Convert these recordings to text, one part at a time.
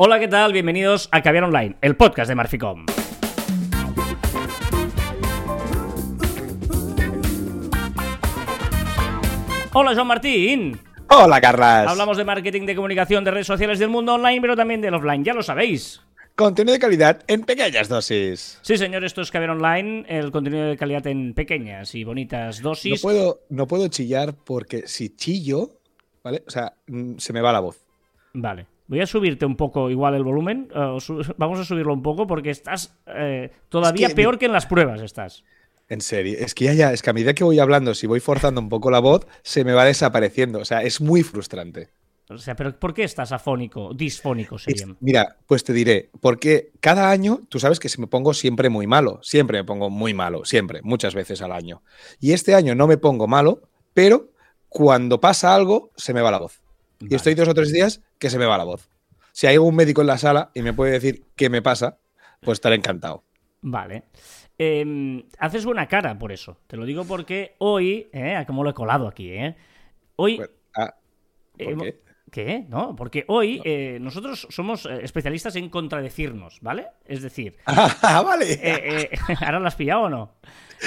Hola, ¿qué tal? Bienvenidos a Caviar Online, el podcast de Marficom. Hola, Joan Martín. Hola, Carlas. Hablamos de marketing, de comunicación, de redes sociales del mundo online, pero también del offline, ya lo sabéis. Contenido de calidad en pequeñas dosis. Sí, señor, esto es Caviar Online, el contenido de calidad en pequeñas y bonitas No dosis. puedo, no puedo chillar porque si chillo, ¿vale? O sea, mm, se me va la voz. Vale. Voy a subirte un poco igual el volumen. eh, Vamos a subirlo un poco porque estás eh, todavía Es que- peor que en las pruebas estás. En serio, es que ya, ya, es que a medida que voy hablando, si voy forzando un poco la voz, se me va desapareciendo. O sea, es muy frustrante. O sea, pero ¿por qué estás afónico? Disfónico Es- sería. mira, pues te diré, porque cada año, tú sabes que se me pongo siempre muy malo, siempre me pongo muy malo, siempre, muchas veces al año. Y este año no me pongo malo, pero cuando pasa algo, se me va la voz. Y estoy dos o tres días que se me va la voz. Si hay un médico en la sala y me puede decir qué me pasa, pues estaré encantado. Vale. Eh, haces buena cara por eso. Te lo digo porque hoy, eh, como lo he colado aquí, ¿eh? Hoy. Pues, ah, ¿por qué? ¿Qué? No, porque hoy eh, nosotros somos eh, especialistas en contradecirnos, ¿vale? Es decir, Ah, vale. eh, eh, ¿ahora lo has pillado o no?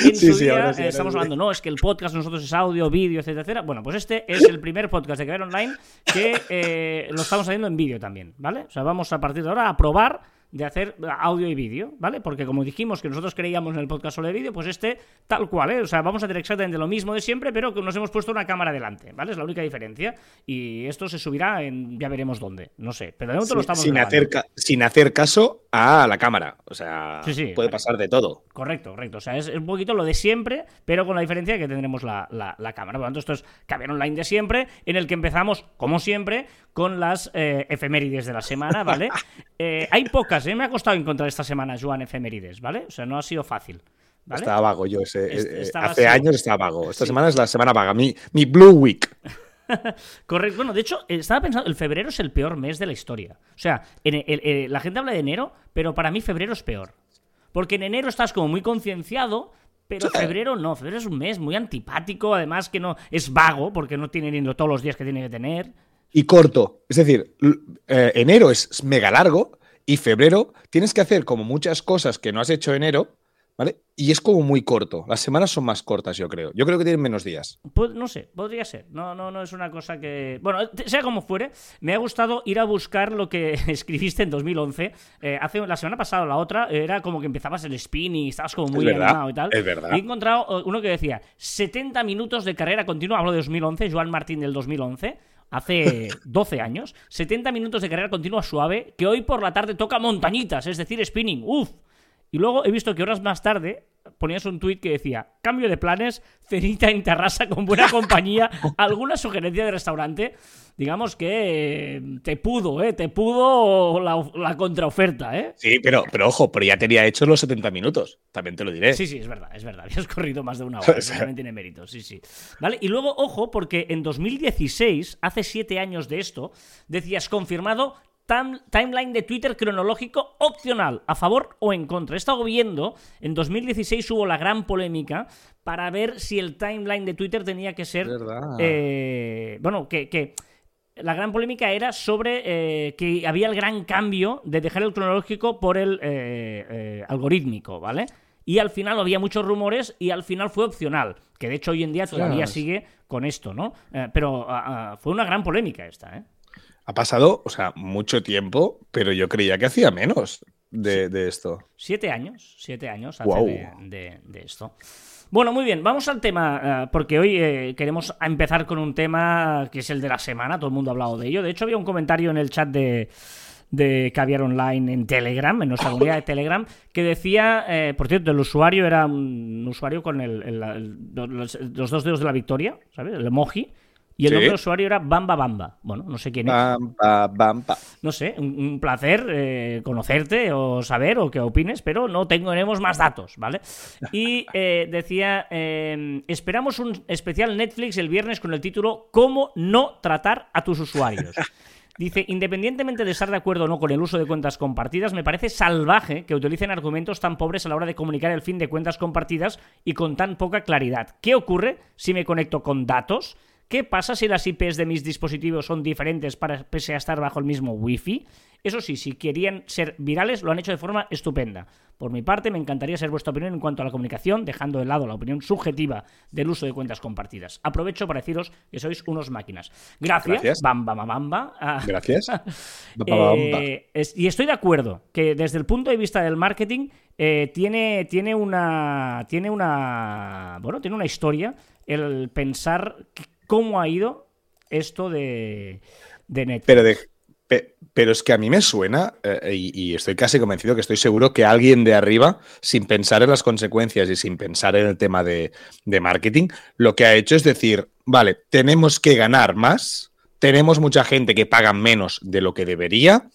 En Sí, su sí, día, ahora sí, ahora estamos hablando, no, es que el podcast nosotros es audio, vídeo, etcétera, etcétera. Bueno, pues este es el primer podcast de Caber Online que lo estamos haciendo en vídeo también, ¿vale? O sea, vamos a partir de ahora a probar de hacer audio y vídeo, ¿vale? Porque como dijimos que nosotros creíamos en el podcast solo de vídeo, pues este tal cual, ¿eh? O sea, vamos a hacer exactamente lo mismo de siempre, pero que nos hemos puesto una cámara delante, ¿vale? Es la única diferencia. Y esto se subirá en ya veremos dónde, no sé. Pero de momento lo estamos sin hacer, sin hacer caso a la cámara. O sea, Sí, sí. puede pasar de todo. Correcto, correcto. O sea, es un poquito lo de siempre, pero con la diferencia de que tendremos la, la- la cámara. Por lo tanto, esto es Caber Online de siempre, en el que empezamos, como siempre, con las eh, efemérides de la semana, ¿vale? Eh, hay pocas, ¿eh? Me ha costado encontrar esta semana, Joan, efemérides, ¿vale? O sea, no ha sido fácil. ¿vale? Estaba vago yo. ese- eh, estaba hace así. años estaba vago. Esta Sí. semana es la semana vaga. Mi, mi Blue Week. Correcto. Bueno, de hecho, estaba pensando, el febrero es el peor mes de la historia. O sea, en el- el- el- la gente habla de enero, pero para mí febrero es peor. Porque en enero estás como muy concienciado, pero febrero no. Febrero es un mes muy antipático, además que no es vago, porque no tiene ni todos los días que tiene que tener. y corto. Es decir, eh, enero es mega largo y febrero tienes que hacer como muchas cosas que no has hecho enero, ¿vale? Y es como muy corto. Las semanas son más cortas, yo creo. Yo creo que tienen menos días. Pues, no sé, podría ser. No, no, no es una cosa que. Bueno, sea como fuere, me ha gustado ir a buscar lo que escribiste en 2011. Eh, hace la semana pasada o la otra, era como que empezabas el spinning y estabas como muy verdad, animado y tal. es verdad. Y he encontrado eh, uno que decía 70 minutos de carrera continua. Hablo de 2011, Joan Martín del 2011. Hace 12 años, 70 minutos de carrera continua suave, que hoy por la tarde toca montañitas, es decir, spinning. ¡Uf! Y luego he visto que horas más tarde ponías un tuit que decía, cambio de planes, cenita en terraza con buena compañía, alguna sugerencia de restaurante. Digamos que eh, te pudo, ¿eh? Te pudo la, la contraoferta, ¿eh? Sí, pero, pero ojo, pero ya tenía hechos los 70 minutos. También te lo diré. Sí, sí, es verdad, es verdad. Habías corrido más de una hora, eso también tiene mérito, sí, sí. ¿Vale? Y luego, ojo, porque en 2016, hace siete años de esto, decías confirmado tam- timeline de Twitter cronológico opcional, a favor o en contra. He estado viendo, en 2016 hubo la gran polémica para ver si el timeline de Twitter tenía que ser... eh, bueno, que... que la gran polémica era sobre eh, que había el gran cambio de dejar el cronológico por el eh, eh, algorítmico, ¿vale? Y al final había muchos rumores y al final fue opcional, que de hecho hoy en día todavía sigue con esto, ¿no? Pero ah, ah, fue una gran polémica esta, ¿eh? Ha pasado, o sea, mucho tiempo, pero yo creía que hacía menos de, de esto. Siete años, siete años hace de, de- de esto. Bueno, muy bien, vamos al tema, eh, porque hoy eh, queremos empezar con un tema que es el de la semana, todo el mundo ha hablado de ello. De hecho, había un comentario en el chat de, de Caviar Online en Telegram, en nuestra comunidad de Telegram, que decía, eh, por cierto, el usuario era un usuario con el- el- el- los, los dos dedos de la victoria, ¿sabes? El emoji. Y el Sí. nombre del usuario era Bamba Bamba. Bueno, no sé quién es. Pam, pa. No sé, un, un placer eh, conocerte o saber o que opines, pero no tenemos más datos, ¿vale? Y eh, decía, eh, esperamos un especial Netflix el viernes con el título ¿Cómo no tratar a tus usuarios? Dice, independientemente de estar de acuerdo o no con el uso de cuentas compartidas, me parece salvaje que utilicen argumentos tan pobres a la hora de comunicar el fin de cuentas compartidas y con tan poca claridad. ¿Qué ocurre si me conecto con datos? ¿Qué pasa si las IPs de mis dispositivos son diferentes para pese a estar bajo el mismo Wi-Fi? Eso sí, si querían ser virales, lo han hecho de forma estupenda. Por mi parte, me encantaría saber vuestra opinión en cuanto a la comunicación, dejando de lado la opinión subjetiva del uso de cuentas compartidas. Aprovecho para deciros que sois unos máquinas. Gracias. Gracias. Bamba, bamba, bamba. Ah, Gracias. eh, es- y estoy de acuerdo que desde el punto de vista del marketing eh, tiene, tiene una tiene una bueno tiene una historia el pensar cómo ha ido esto de, Netflix. Pero, es que a mí me suena, eh, y, estoy casi convencido que estoy seguro que alguien de arriba, sin pensar en las consecuencias y sin pensar en el tema de, de marketing, lo que ha hecho es decir, vale, tenemos que ganar más, tenemos mucha gente que paga menos de lo que debería,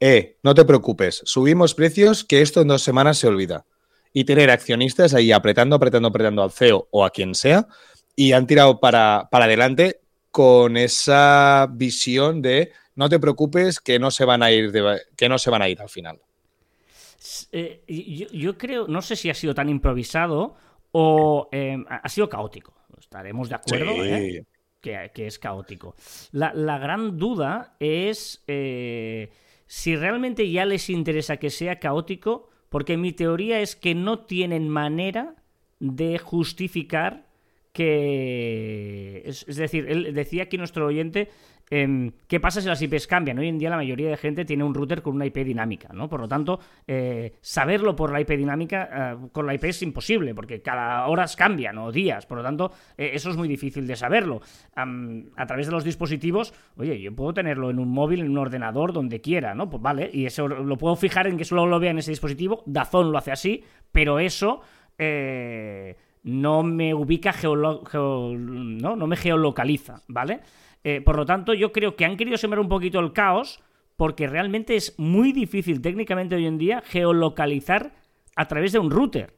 eh, no te preocupes, subimos precios que esto en dos semanas se olvida. Y tener accionistas ahí apretando, apretando, apretando al CEO o a quien sea, y han tirado para, para adelante con esa visión de no te preocupes que no se van a ir de- que no se van a ir al final. Eh, yo, yo creo, no sé si ha sido tan improvisado o eh, ha sido caótico. Estaremos de acuerdo. Sí. ¿eh? que, que es caótico. La, la gran duda es eh, si realmente ya les interesa que sea caótico, porque mi teoría es que no tienen manera de justificar que... Es, decir, él decía aquí nuestro oyente, em, ¿qué pasa si las IPs cambian? Hoy en día la mayoría de gente tiene un router con una IP dinámica, ¿no? Por lo tanto, eh, saberlo por la IP dinámica, eh, con la IP es imposible, porque cada horas cambian o días, por lo tanto, eh, eso es muy difícil de saberlo. A través de los dispositivos, oye, yo puedo tenerlo en un móvil, en un ordenador, donde quiera, ¿no? Pues vale, y eso lo puedo fijar en que solo lo vea en ese dispositivo, Dazón lo hace así, pero eso... no me ubica geolo geo ¿no? no me geolocaliza, ¿vale? Eh, por lo tanto, yo creo que han querido sembrar un poquito el caos porque realmente es muy difícil técnicamente hoy en día geolocalizar a través de un router.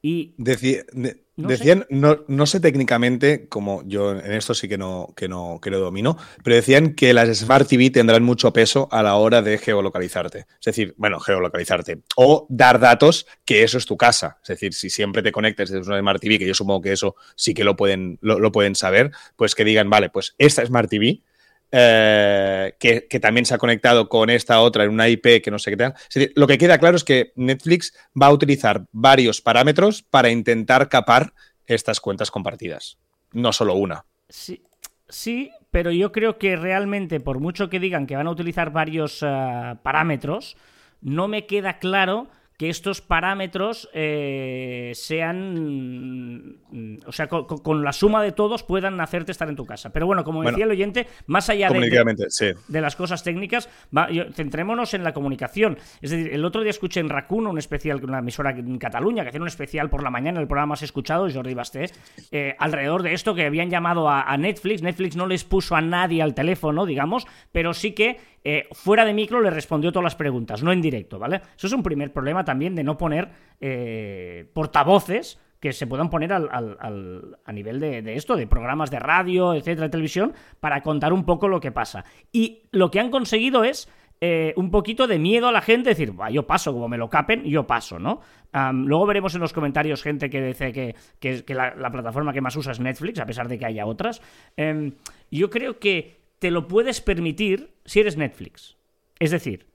Y Deci- de- No sé. decían, no, no sé técnicamente, como yo en esto sí que no, que, no, que no domino, pero decían que las Smart TV tendrán mucho peso a la hora de geolocalizarte. Es decir, bueno, geolocalizarte. O dar datos que eso es tu casa. Es decir, si siempre te conectas desde una Smart TV, que yo supongo que eso sí que lo pueden, lo, lo pueden saber, pues que digan, vale, pues esta Smart TV eh, que, también se ha conectado con esta otra en una IP que no sé qué tal. Lo que queda claro es que Netflix va a utilizar varios parámetros para intentar capar estas cuentas compartidas, no solo una. Sí, sí, pero yo creo que realmente, por mucho que digan que van a utilizar varios eh, parámetros, no me queda claro que estos parámetros eh, sean. mm, O sea, con, la suma de todos puedan hacerte estar en tu casa. Pero bueno, como Bueno, decía el oyente, más allá de- de, Comunicativamente, sí. de las cosas técnicas, va, centrémonos en la comunicación. Es decir, el otro día escuché en Raccoon un especial, una emisora en Cataluña, que hacían un especial por la mañana, el programa más escuchado, Jordi Basté, eh, alrededor de esto que habían llamado a, a Netflix. Netflix no les puso a nadie al teléfono, digamos, pero sí que eh, fuera de micro le respondió todas las preguntas, no en directo, ¿vale? Eso es un primer problema también de no poner eh, portavoces que se puedan poner al, al- al- a nivel de, de esto, de programas de radio, etcétera, de televisión, para contar un poco lo que pasa. Y lo que han conseguido es eh, un poquito de miedo a la gente, decir, "Buah, yo paso, como me lo capen, yo paso, ¿no? Am, luego veremos en los comentarios gente que dice que, que- que la, la plataforma que más usa es Netflix, a pesar de que haya otras. Em, yo creo que te lo puedes permitir si eres Netflix. Es decir,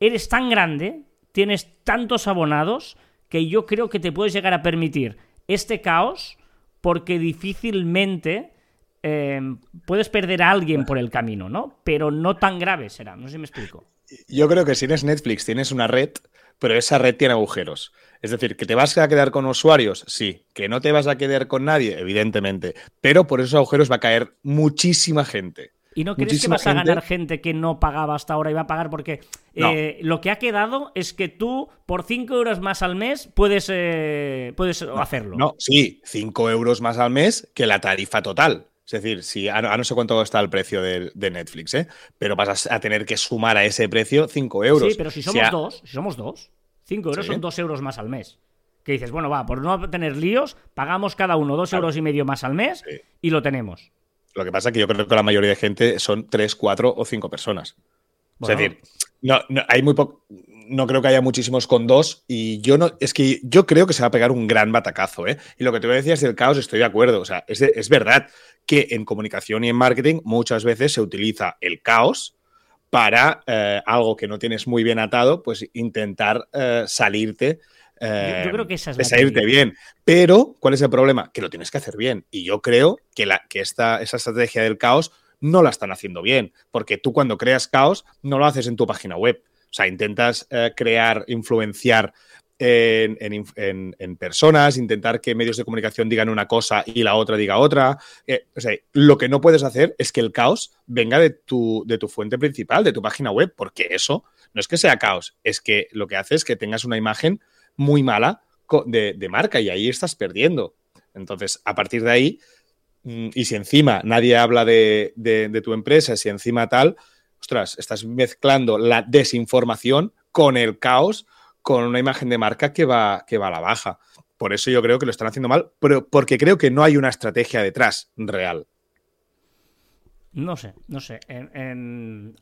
eres tan grande, tienes tantos abonados, que yo creo que te puedes llegar a permitir este caos porque difícilmente eh, puedes perder a alguien por el camino, ¿no? Pero no tan grave será, no sé si me explico. Yo creo que si eres Netflix tienes una red, pero esa red tiene agujeros. Es decir, que te vas a quedar con usuarios, sí. Que no te vas a quedar con nadie, evidentemente. Pero por esos agujeros va a caer muchísima gente. ¿Y no crees que vas a ganar gente que no pagaba hasta ahora y va a pagar? Porque No. eh, lo que ha quedado es que tú, por 5 euros más al mes, puedes, eh, puedes hacerlo. No, sí, 5 euros más al mes que la tarifa total. Es decir, si a, no- a no sé cuánto está el precio de, de Netflix, ¿eh? pero vas a, a tener que sumar a ese precio 5 euros. Sí, pero si somos dos, si somos dos, 5 euros Sí. son 2 euros más al mes. Que dices, bueno, va, por no tener líos, pagamos cada uno 2 Claro. euros y medio más al mes Sí. y lo tenemos. Lo que pasa es que yo creo que la mayoría de gente son 3, 4 o 5 personas. Bueno. Es decir, no, no, hay muy poco. no creo que haya muchísimos con dos y yo no, es que yo creo que se va a pegar un gran batacazo, ¿eh? Y lo que te decías del caos, estoy de acuerdo, o sea, es, es verdad que en comunicación y en marketing muchas veces se utiliza el caos para eh, algo que no tienes muy bien atado, pues intentar eh, salirte. Yo, creo que esa es la salirte bien. Pero, ¿cuál es el problema? Que lo tienes que hacer bien. Y yo creo que, la, que esta, esa estrategia del caos no la están haciendo bien. Porque tú cuando creas caos, no lo haces en tu página web. O sea, intentas eh, crear, influenciar en, personas, intentar que medios de comunicación digan una cosa y la otra diga otra. Eh, o sea, lo que no puedes hacer es que el caos venga de tu, de tu fuente principal, de tu página web, porque eso no es que sea caos, es que lo que hace es que tengas una imagen muy mala de, marca y ahí estás perdiendo. Entonces, a partir de ahí, mm, y si encima nadie habla de, de tu empresa, si encima tal, ostras, estás mezclando la desinformación con el caos con una imagen de marca que va, que va a la baja. Por eso yo creo que lo están haciendo mal, pero porque creo que no hay una estrategia detrás real. No sé, no sé.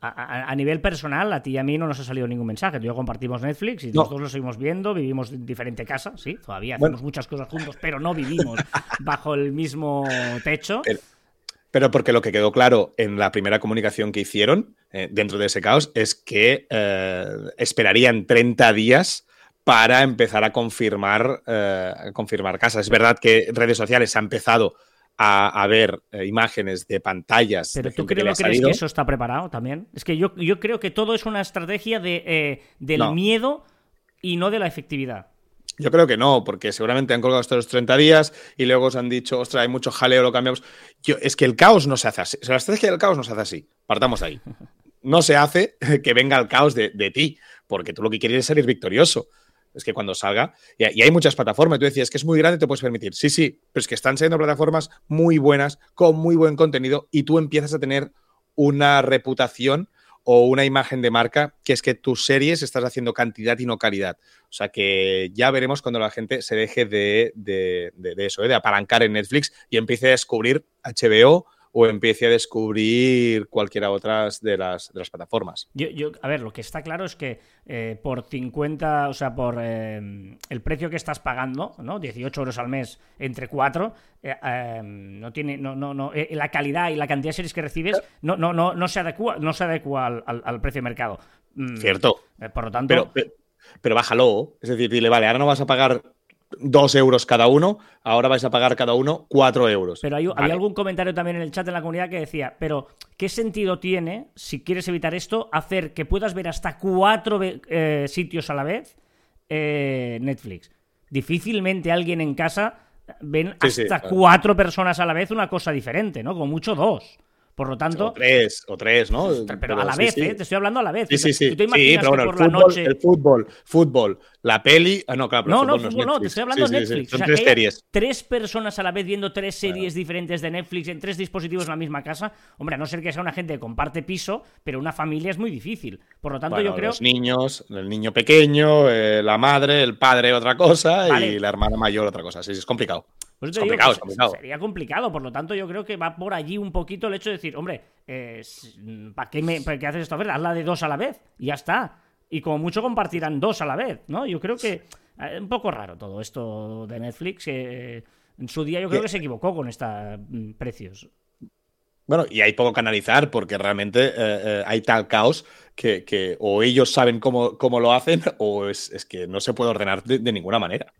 a, nivel personal, a ti y a mí no nos ha salido ningún mensaje. Tú y yo compartimos Netflix y nosotros lo seguimos viendo, vivimos en diferente casa, sí, todavía hacemos muchas cosas juntos, pero no vivimos bajo el mismo techo. Pero, porque lo que quedó claro en la primera comunicación que hicieron eh, dentro de ese caos es que eh, esperarían 30 días para empezar a confirmar, eh, confirmar casas. Es verdad que redes sociales ha empezado a, ver imágenes de pantallas. Pero tú crees que eso está preparado también. Es que yo, yo creo que todo es una estrategia de, del miedo y no de la efectividad. Yo creo que no, porque seguramente han colgado estos 30 días y luego os han dicho, ostras, hay mucho jaleo, lo cambiamos. Yo, es que el caos no se hace así. la estrategia del caos no se hace así. Partamos ahí. No se hace que venga el caos de, ti, porque tú lo que quieres es salir victorioso. Es que cuando salga, y, hay muchas plataformas, tú decías que es muy grande, te puedes permitir. Sí, sí, pero es que están siendo plataformas muy buenas, con muy buen contenido, y tú empiezas a tener una reputación o una imagen de marca, que es que tus series estás haciendo cantidad y no calidad. O sea que ya veremos cuando la gente se deje de, eso, ¿eh? de apalancar en Netflix y empiece a descubrir HBO o empiece a descubrir cualquiera otras de las, de las plataformas. Yo, a ver, lo que está claro es que eh, por 50, o sea, por eh, el precio que estás pagando, ¿no? 18 euros al mes entre cuatro, eh, no tiene, no, no, no, la calidad y la cantidad de series que recibes no, no, no, no se adecua, no se adecua al, precio de mercado. Mm, Cierto. por lo tanto. pero, pero bájalo. Es decir, dile, vale, ahora no vas a pagar dos euros cada uno, ahora vais a pagar cada uno cuatro euros. Pero hay, algún comentario también en el chat de la comunidad que decía, pero ¿qué sentido tiene, si quieres evitar esto, hacer que puedas ver hasta cuatro eh, sitios a la vez eh, Netflix? Difícilmente alguien en casa ven hasta cuatro personas a la vez una cosa diferente, ¿no? Como mucho dos. Por lo tanto. O tres, o tres, ¿no? Pero, a la vez, ¿eh? Te estoy hablando a la vez. Sí, sí, sí. ¿Tú te imaginas pero bueno, por el, fútbol, noche... el fútbol, fútbol, la peli. Ah, no, claro, no, no, fútbol no, te estoy hablando de Netflix. Son tres series. Tres personas a la vez viendo tres series diferentes de Netflix en tres dispositivos en la misma casa. Hombre, a no ser que sea una gente que comparte piso, pero una familia es muy difícil. Por lo tanto, yo creo. Los niños, el niño pequeño, eh, la madre, el padre, otra cosa, y la hermana mayor, otra cosa. Sí, es complicado. Pues sería complicado, por lo tanto yo creo que va por allí un poquito el hecho de decir, hombre, eh, ¿para, qué me, ¿para qué haces esto? A ver, hazla de dos a la vez y ya está. Y como mucho compartirán dos a la vez, ¿no? Yo creo que es eh, un poco raro todo esto de Netflix. en su día yo creo que se equivocó con estos mm, precios. Bueno, y hay poco que analizar porque realmente eh, hay tal caos que, o ellos saben cómo, cómo lo hacen o es, que no se puede ordenar de ninguna manera.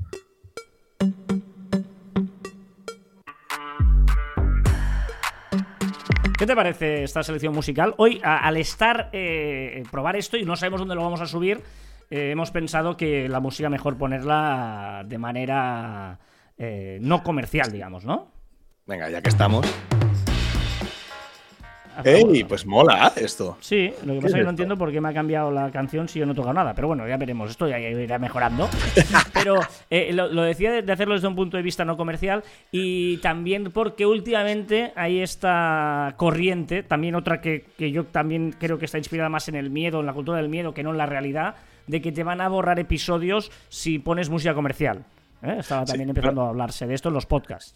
¿Qué te parece esta selección musical? Hoy, al estar, eh, probar esto y no sabemos dónde lo vamos a subir, eh, hemos pensado que la música mejor ponerla de manera eh, no comercial, digamos, ¿no? Venga, ya que estamos. ¡Ey! Pues mola esto. Sí, lo que pasa es que no entiendo por qué me ha cambiado la canción si yo no he tocado nada. Pero bueno, ya veremos. Esto ya irá mejorando. Pero eh, lo, decía de, hacerlo desde un punto de vista no comercial y también porque últimamente hay esta corriente, también otra que, que yo también creo que está inspirada más en el miedo, en la cultura del miedo, que no en la realidad, de que te van a borrar episodios si pones música comercial. ¿eh? Estaba también empezando a hablarse de esto en los podcasts.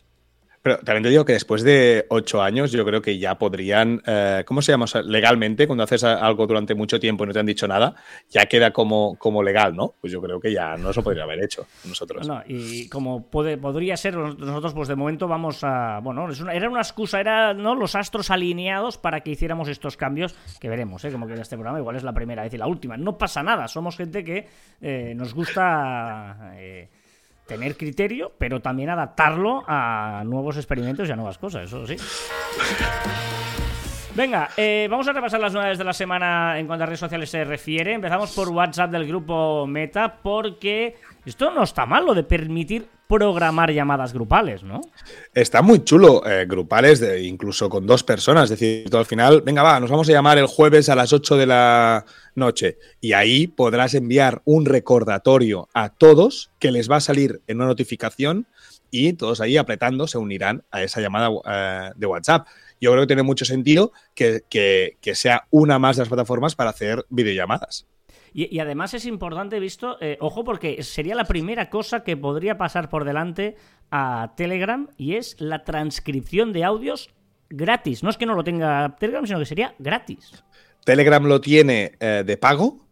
Pero también te digo que después de ocho años, yo creo que ya podrían, eh, ¿cómo se llama? legalmente, cuando haces algo durante mucho tiempo y no te han dicho nada, ya queda como, como legal, ¿no? Pues yo creo que ya no se podría haber hecho nosotros. No, y como podría ser, nosotros pues de momento vamos a, bueno, era una excusa, era ¿no? los astros alineados para que hiciéramos estos cambios, que veremos, ¿eh? Como que este programa igual es la primera vez y la última. No pasa nada, somos gente que eh, nos gusta... Eh, tener criterio, pero también adaptarlo a nuevos experimentos y a nuevas cosas, eso sí. Venga, eh, vamos a repasar las novedades de la semana en cuanto a redes sociales se refiere. Empezamos por WhatsApp del grupo Meta, porque esto no está mal, lo de permitir programar llamadas grupales, ¿no? Está muy chulo, eh, grupales, incluso con dos personas. Es decir, al final, venga, va, nos vamos a llamar el jueves a las 8 de la noche. Y ahí podrás enviar un recordatorio a todos que les va a salir en una notificación y todos ahí apretando se unirán a esa llamada eh, de WhatsApp yo creo que tiene mucho sentido que, sea una más de las plataformas para hacer videollamadas. Y, además es importante visto, eh, ojo, porque sería la primera cosa que podría pasar por delante a Telegram y es la transcripción de audios gratis. No es que no lo tenga Telegram, sino que sería gratis. Telegram lo tiene eh, de pago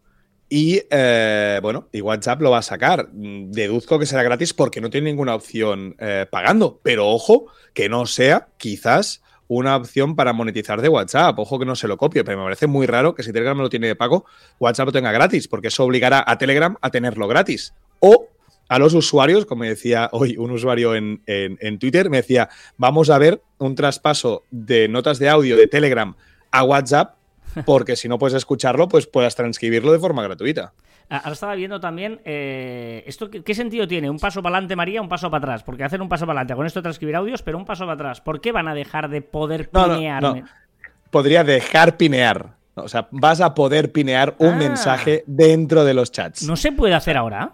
y eh, bueno, y WhatsApp lo va a sacar. Deduzco que será gratis porque no tiene ninguna opción pagando. Pero ojo, que no sea quizás una opción para monetizar de WhatsApp. Ojo que no se lo copio, pero me parece muy raro que si Telegram lo tiene de pago, WhatsApp lo tenga gratis, porque eso obligará a Telegram a tenerlo gratis. O a los usuarios, como decía hoy un usuario en, Twitter, me decía, vamos a ver un traspaso de notas de audio de Telegram a WhatsApp, porque si no puedes escucharlo, pues puedas transcribirlo de forma gratuita. Ahora estaba viendo también, eh, ¿esto qué, sentido tiene? ¿Un paso para adelante, María, un paso para atrás? Porque hacen un paso para adelante con esto transcribir audios, pero un paso para atrás. ¿Por qué van a dejar de poder pinear? Podría dejar pinear. O sea, vas a poder pinear un ah. mensaje dentro de los chats. ¿No se puede hacer ahora?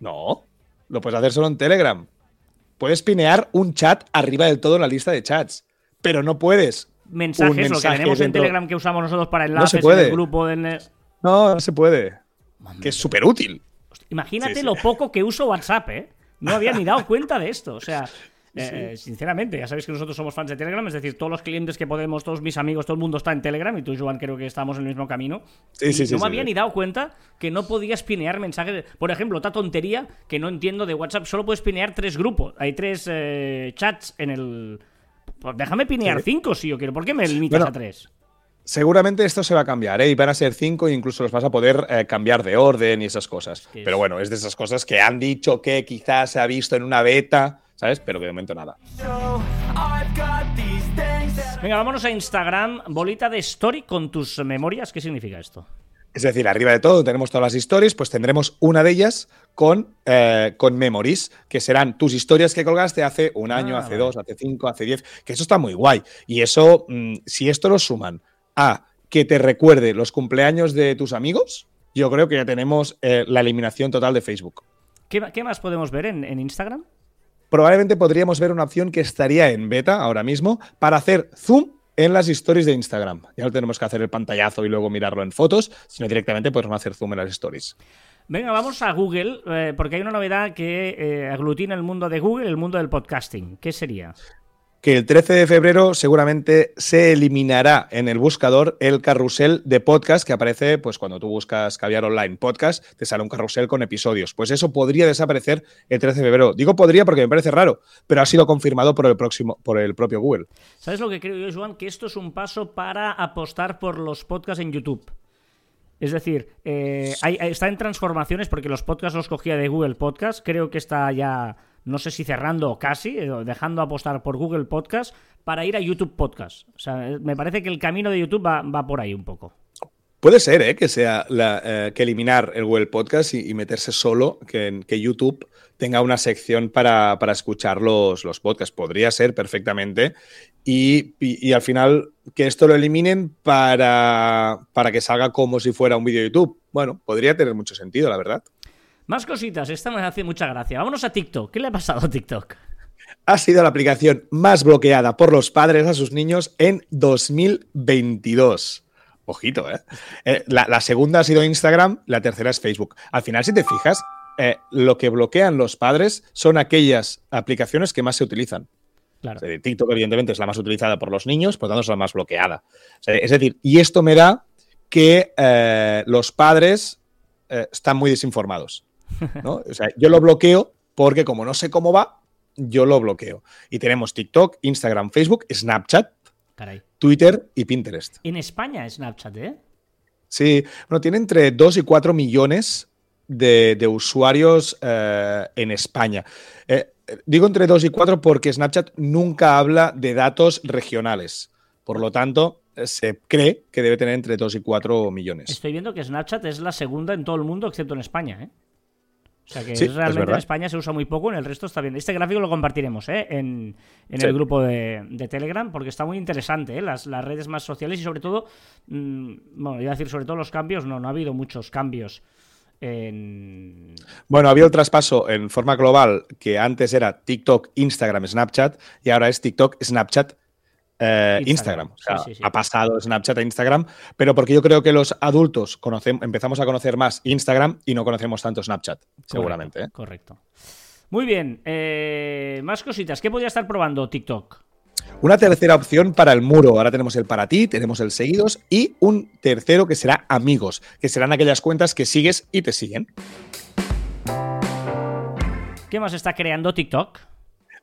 No, lo puedes hacer solo en Telegram. Puedes pinear un chat arriba del todo en la lista de chats, pero no puedes. Mensajes, lo que tenemos en Telegram que usamos nosotros para enlaces no en el grupo. De... No, no se puede que es súper útil. Imagínate lo poco que uso WhatsApp, ¿eh? No había ni dado cuenta de esto. O sea, eh, sinceramente, ya sabéis que nosotros somos fans de Telegram, es decir, todos los clientes que podemos, todos mis amigos, todo el mundo está en Telegram y tú, Joan, creo que estamos en el mismo camino. Sí, sí, no me había ni dado cuenta que no podías pinear mensajes. Por ejemplo, otra tontería que no entiendo de WhatsApp, solo puedes pinear tres grupos. Hay tres eh, chats en el. Pues déjame pinear cinco si yo quiero. ¿Por qué me limitas a tres? Seguramente esto se va a cambiar, ¿eh? Y van a ser cinco e incluso los vas a poder eh, cambiar de orden y esas cosas. Pero bueno, es de esas cosas que han dicho que quizás se ha visto en una beta, ¿sabes? Pero que de momento nada. Venga, vámonos a Instagram. Bolita de story con tus memorias. ¿Qué significa esto? Es decir, arriba de todo tenemos todas las stories, pues tendremos una de ellas con, eh, con memories, que serán tus historias que colgaste hace un año, ah, hace dos, hace cinco, hace diez, que eso está muy guay. Y eso, mm, si esto lo suman a que te recuerde los cumpleaños de tus amigos, yo creo que ya tenemos eh, la eliminación total de Facebook. ¿Qué, más podemos ver en, Instagram? Probablemente podríamos ver una opción que estaría en beta ahora mismo para hacer zoom en las stories de Instagram. Ya no tenemos que hacer el pantallazo y luego mirarlo en fotos, sino directamente podemos hacer zoom en las stories. Venga, vamos a Google, eh, porque hay una novedad que eh, aglutina el mundo de Google, el mundo del podcasting. ¿Qué sería? Que el 13 de febrero seguramente se eliminará en el buscador el carrusel de podcast que aparece pues cuando tú buscas Caviar Online Podcast, te sale un carrusel con episodios. Pues eso podría desaparecer el 13 de febrero. Digo podría porque me parece raro, pero ha sido confirmado por el, próximo, por el propio Google. ¿Sabes lo que creo yo, Joan? Que esto es un paso para apostar por los podcasts en YouTube. Es decir, eh, está en transformaciones porque los podcasts los cogía de Google Podcast. Creo que está ya no sé si cerrando o casi, eh, dejando apostar por Google Podcast para ir a YouTube Podcast. O sea, eh, me parece que el camino de YouTube va, por ahí un poco. Puede ser, ¿eh? Que sea eh, que eliminar el Google Podcast y, meterse solo, que, que, YouTube tenga una sección para, escuchar los, los, podcasts. Podría ser perfectamente. Y, al final que esto lo eliminen para, para que salga como si fuera un vídeo de YouTube. Bueno, podría tener mucho sentido, la verdad. Más cositas, esta me hace mucha gracia. Vámonos a TikTok. ¿Qué le ha pasado a TikTok? Ha sido la aplicación más bloqueada por los padres a sus niños en 2022. Ojito, ¿eh? eh la, segunda ha sido Instagram, la tercera es Facebook. Al final, si te fijas, eh, lo que bloquean los padres son aquellas aplicaciones que más se utilizan. Claro. O sea, TikTok, evidentemente, es la más utilizada por los niños, por lo tanto, es la más bloqueada. O sea, es decir, y esto me da que eh, los padres están muy desinformados. ¿No? O sea, yo lo bloqueo porque, como no sé cómo va, yo lo bloqueo. Y tenemos TikTok, Instagram, Facebook, Snapchat, Caray. Twitter y Pinterest. En España Snapchat, ¿eh? Sí, bueno, tiene entre 2 y 4 millones de, de usuarios eh, en España. Eh, digo entre 2 y 4 porque Snapchat nunca habla de datos regionales. Por lo tanto, se cree que debe tener entre 2 y 4 millones. Estoy viendo que Snapchat es la segunda en todo el mundo, excepto en España, ¿eh? O sea que Sí, es realmente en. España se usa muy poco, en el resto está bien. Este gráfico lo compartiremos ¿eh? en, en Sí. el grupo de, de Telegram porque está muy interesante, ¿eh? las, las redes más sociales y sobre todo, mm, bueno, iba a decir sobre todo los cambios, no, no ha habido muchos cambios en... Bueno, había el traspaso en forma global que antes era TikTok, Instagram, Snapchat y ahora es TikTok, Snapchat, eh, Instagram. Instagram. O sea, Sí, sí, sí. ha pasado Snapchat a Instagram, pero porque yo creo que los adultos conocem- empezamos a conocer más Instagram y no conocemos tanto Snapchat, seguramente. ¿eh? Correcto. Muy bien, eh, más cositas. ¿Qué podría estar probando TikTok? Una tercera opción para el muro. Ahora tenemos el para ti, tenemos el seguidos y un tercero que será amigos, que serán aquellas cuentas que sigues y te siguen. ¿Qué más está creando TikTok?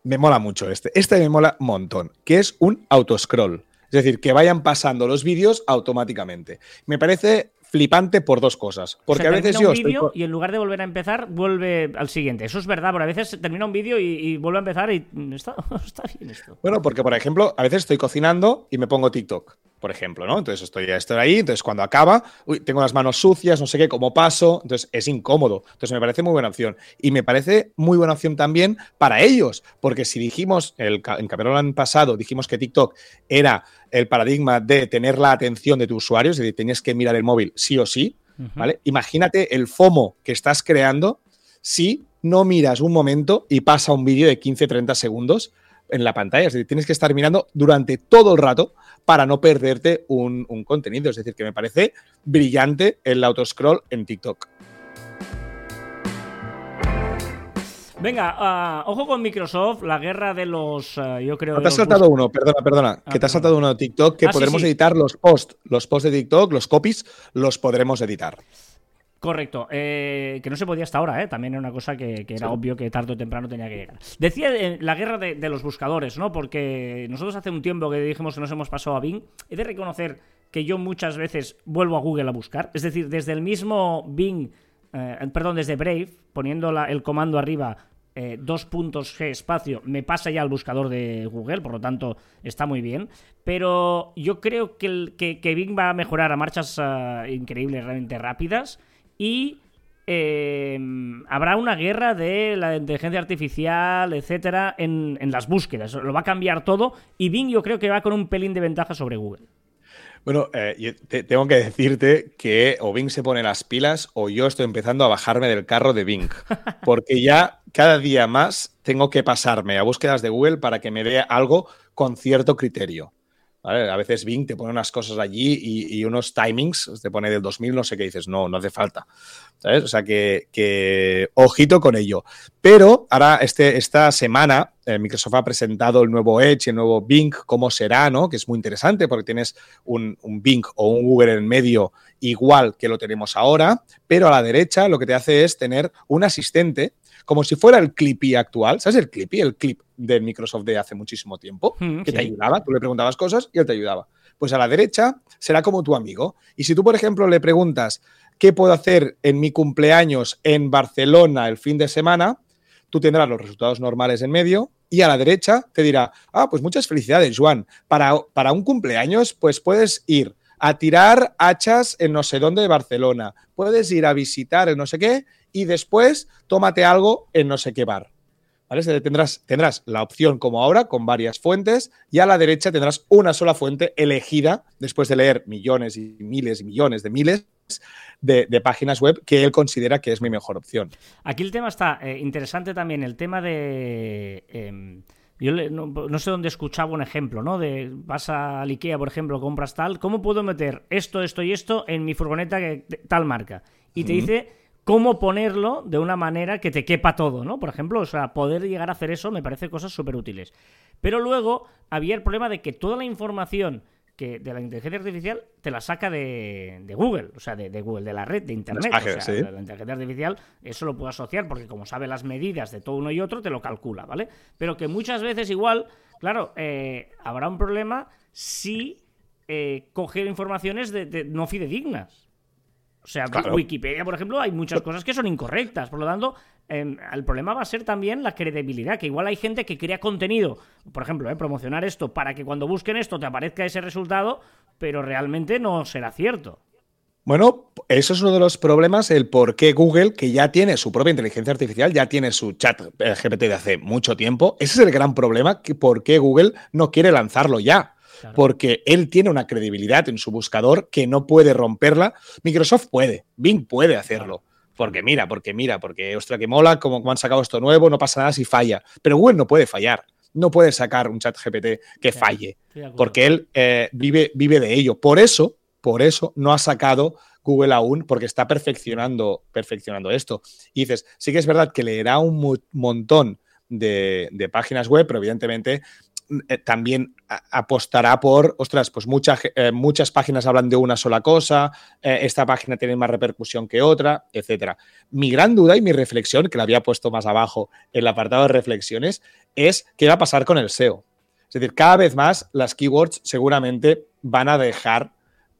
Me mola mucho este. Este me mola un montón, que es un autoscroll. Es decir, que vayan pasando los vídeos automáticamente. Me parece flipante por dos cosas. Porque O sea, a veces yo un estoy y en lugar de volver a empezar, vuelve al siguiente. Eso es verdad, pero a veces termina un vídeo y, y vuelve a empezar y mm, está, está bien esto. Bueno, porque por ejemplo, a veces estoy cocinando y me pongo TikTok, por ejemplo, ¿no? Entonces estoy, estoy ahí, entonces cuando acaba, uy, tengo las manos sucias, no sé qué, cómo paso, entonces es incómodo. Entonces me parece muy buena opción. Y me parece muy buena opción también para ellos, porque si dijimos, el, en Cameron pasado, dijimos que TikTok era el paradigma de tener la atención de tu usuario, es decir, tenías que mirar el móvil sí o sí. ¿vale? Imagínate el FOMO que estás creando si no miras un momento y pasa un vídeo de 15-30 segundos en la pantalla. Es decir, tienes que estar mirando durante todo el rato para no perderte un, un contenido. Es decir, que me parece brillante el autoscroll en TikTok. Venga, ah, ojo con Microsoft, la guerra de los. ah, yo creo. No de te has saltado uno, perdona, perdona, Ah, que te has saltado uno de TikTok, que Ah, sí, podremos sí. editar los posts. Los posts de TikTok, los copies, los podremos editar. Correcto, eh, que no se podía hasta ahora, ¿eh? también era una cosa que, que era Sí. obvio que tarde o temprano tenía que llegar. Decía eh, la guerra de, de los buscadores, ¿no? Porque nosotros hace un tiempo que dijimos que nos hemos pasado a Bing, he de reconocer que yo muchas veces vuelvo a Google a buscar, es decir, desde el mismo Bing, eh, perdón, desde Brave, poniendo la- el comando arriba, eh, dos puntos G espacio, me pasa ya al buscador de Google, por lo tanto está muy bien. Pero yo creo que, el- que, que Bing va a mejorar a marchas ah, increíbles, realmente rápidas. Y eh, habrá una guerra de la inteligencia artificial, etcétera, en, en las búsquedas. Lo va a cambiar todo. Y Bing yo creo que va con un pelín de ventaja sobre Google. Bueno, eh, yo te- tengo que decirte que o Bing se pone las pilas o yo estoy empezando a bajarme del carro de Bing. Porque ya cada día más tengo que pasarme a búsquedas de Google para que me dé algo con cierto criterio. A veces Bing te pone unas cosas allí y, unos timings, te pone del 2000, no sé qué dices, no, no hace falta. ¿Sabes? O sea que, ojito con ello. Pero ahora, este, esta semana, eh, Microsoft ha presentado el nuevo Edge el nuevo Bing, cómo será, ¿no? Que es muy interesante porque tienes un, un Bing o un Google en medio igual que lo tenemos ahora, pero a la derecha lo que te hace es tener un asistente como si fuera el Clippy actual. ¿Sabes el Clippy? El clip de Microsoft de hace muchísimo tiempo, Mm, que te ayudaba. Tú le preguntabas cosas y él te ayudaba. Pues a la derecha será como tu amigo. Y si tú, por ejemplo, le preguntas qué puedo hacer en mi cumpleaños en Barcelona el fin de semana, tú tendrás los resultados normales en medio y a la derecha te dirá, ah, pues muchas felicidades, Juan. Para, para un cumpleaños, pues puedes ir a tirar hachas en no sé dónde de Barcelona, puedes ir a visitar en no sé qué y después tómate algo en no sé qué bar. ¿Vale? Tendrás, tendrás la opción como ahora con varias fuentes y a la derecha tendrás una sola fuente elegida después de leer millones y miles y millones de miles de, de páginas web que él considera que es mi mejor opción. Aquí el tema está eh, interesante también, el tema de... em, yo le- no, no sé dónde escuchaba un ejemplo, ¿no? De vas al Ikea, por ejemplo, compras tal, ¿cómo puedo meter esto, esto y esto en mi furgoneta que de- tal marca? Y te dice cómo ponerlo de una manera que te quepa todo, ¿no? Por ejemplo, o sea, poder llegar a hacer eso me parece cosas súper útiles. Pero luego había el problema de que toda la información que de la inteligencia artificial te la saca de, Google, o sea, de, Google, de la red, de Internet. o sea, La inteligencia artificial eso lo puedo asociar porque como sabe las medidas de todo uno y otro, te lo calcula, ¿vale? Pero que muchas veces igual, claro, eh, habrá un problema si eh, coger informaciones de, no fidedignas. O sea, Wikipedia, por ejemplo, hay muchas cosas que son incorrectas. Por lo tanto, em, el problema va a ser también la credibilidad, que igual hay gente que crea contenido, por ejemplo, eh, promocionar esto para que cuando busquen esto te aparezca ese resultado, pero realmente no será cierto. Bueno, eso es uno de los problemas, el por qué Google, que ya tiene su propia inteligencia artificial, ya tiene su chat eh, GPT de hace mucho tiempo, ese es el gran problema, que por qué Google no quiere lanzarlo ya porque él tiene una credibilidad en su buscador que no puede romperla. Microsoft puede, Bing puede hacerlo. Porque mira, porque mira, porque ostras, que mola, como, han sacado esto nuevo, no pasa nada si falla. Pero Google no puede fallar. No puede sacar un chat GPT que falle. Porque él eh, vive, vive de ello. Por eso, por eso no ha sacado Google aún, porque está perfeccionando, perfeccionando esto. Y dices, sí que es verdad que leerá un montón de, de, páginas web, pero evidentemente eh, también apostará por, ostras, pues muchas, eh, muchas páginas hablan de una sola cosa, eh, esta página tiene más repercusión que otra, etcétera. Mi gran duda y mi reflexión, que la había puesto más abajo en el apartado de reflexiones, es qué va a pasar con el SEO. Es decir, cada vez más las keywords seguramente van a dejar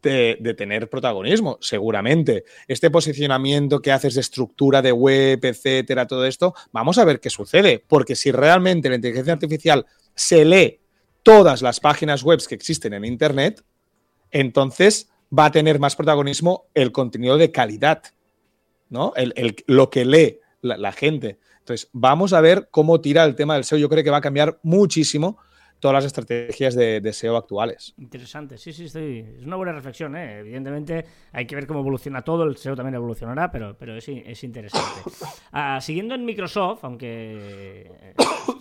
de, de, tener protagonismo, seguramente. Este posicionamiento que haces de estructura de web, etcétera, todo esto, vamos a ver qué sucede, porque si realmente la inteligencia artificial se lee todas las páginas web que existen en Internet, entonces va a tener más protagonismo el contenido de calidad, ¿no? El, lo que lee la, gente. Entonces, vamos a ver cómo tira el tema del SEO. Yo creo que va a cambiar muchísimo todas las estrategias de, SEO actuales. Interesante, sí, sí, es una buena reflexión. ¿eh? Evidentemente hay que ver cómo evoluciona todo, el SEO también evolucionará, pero, es, es interesante. Ah, siguiendo en Microsoft, aunque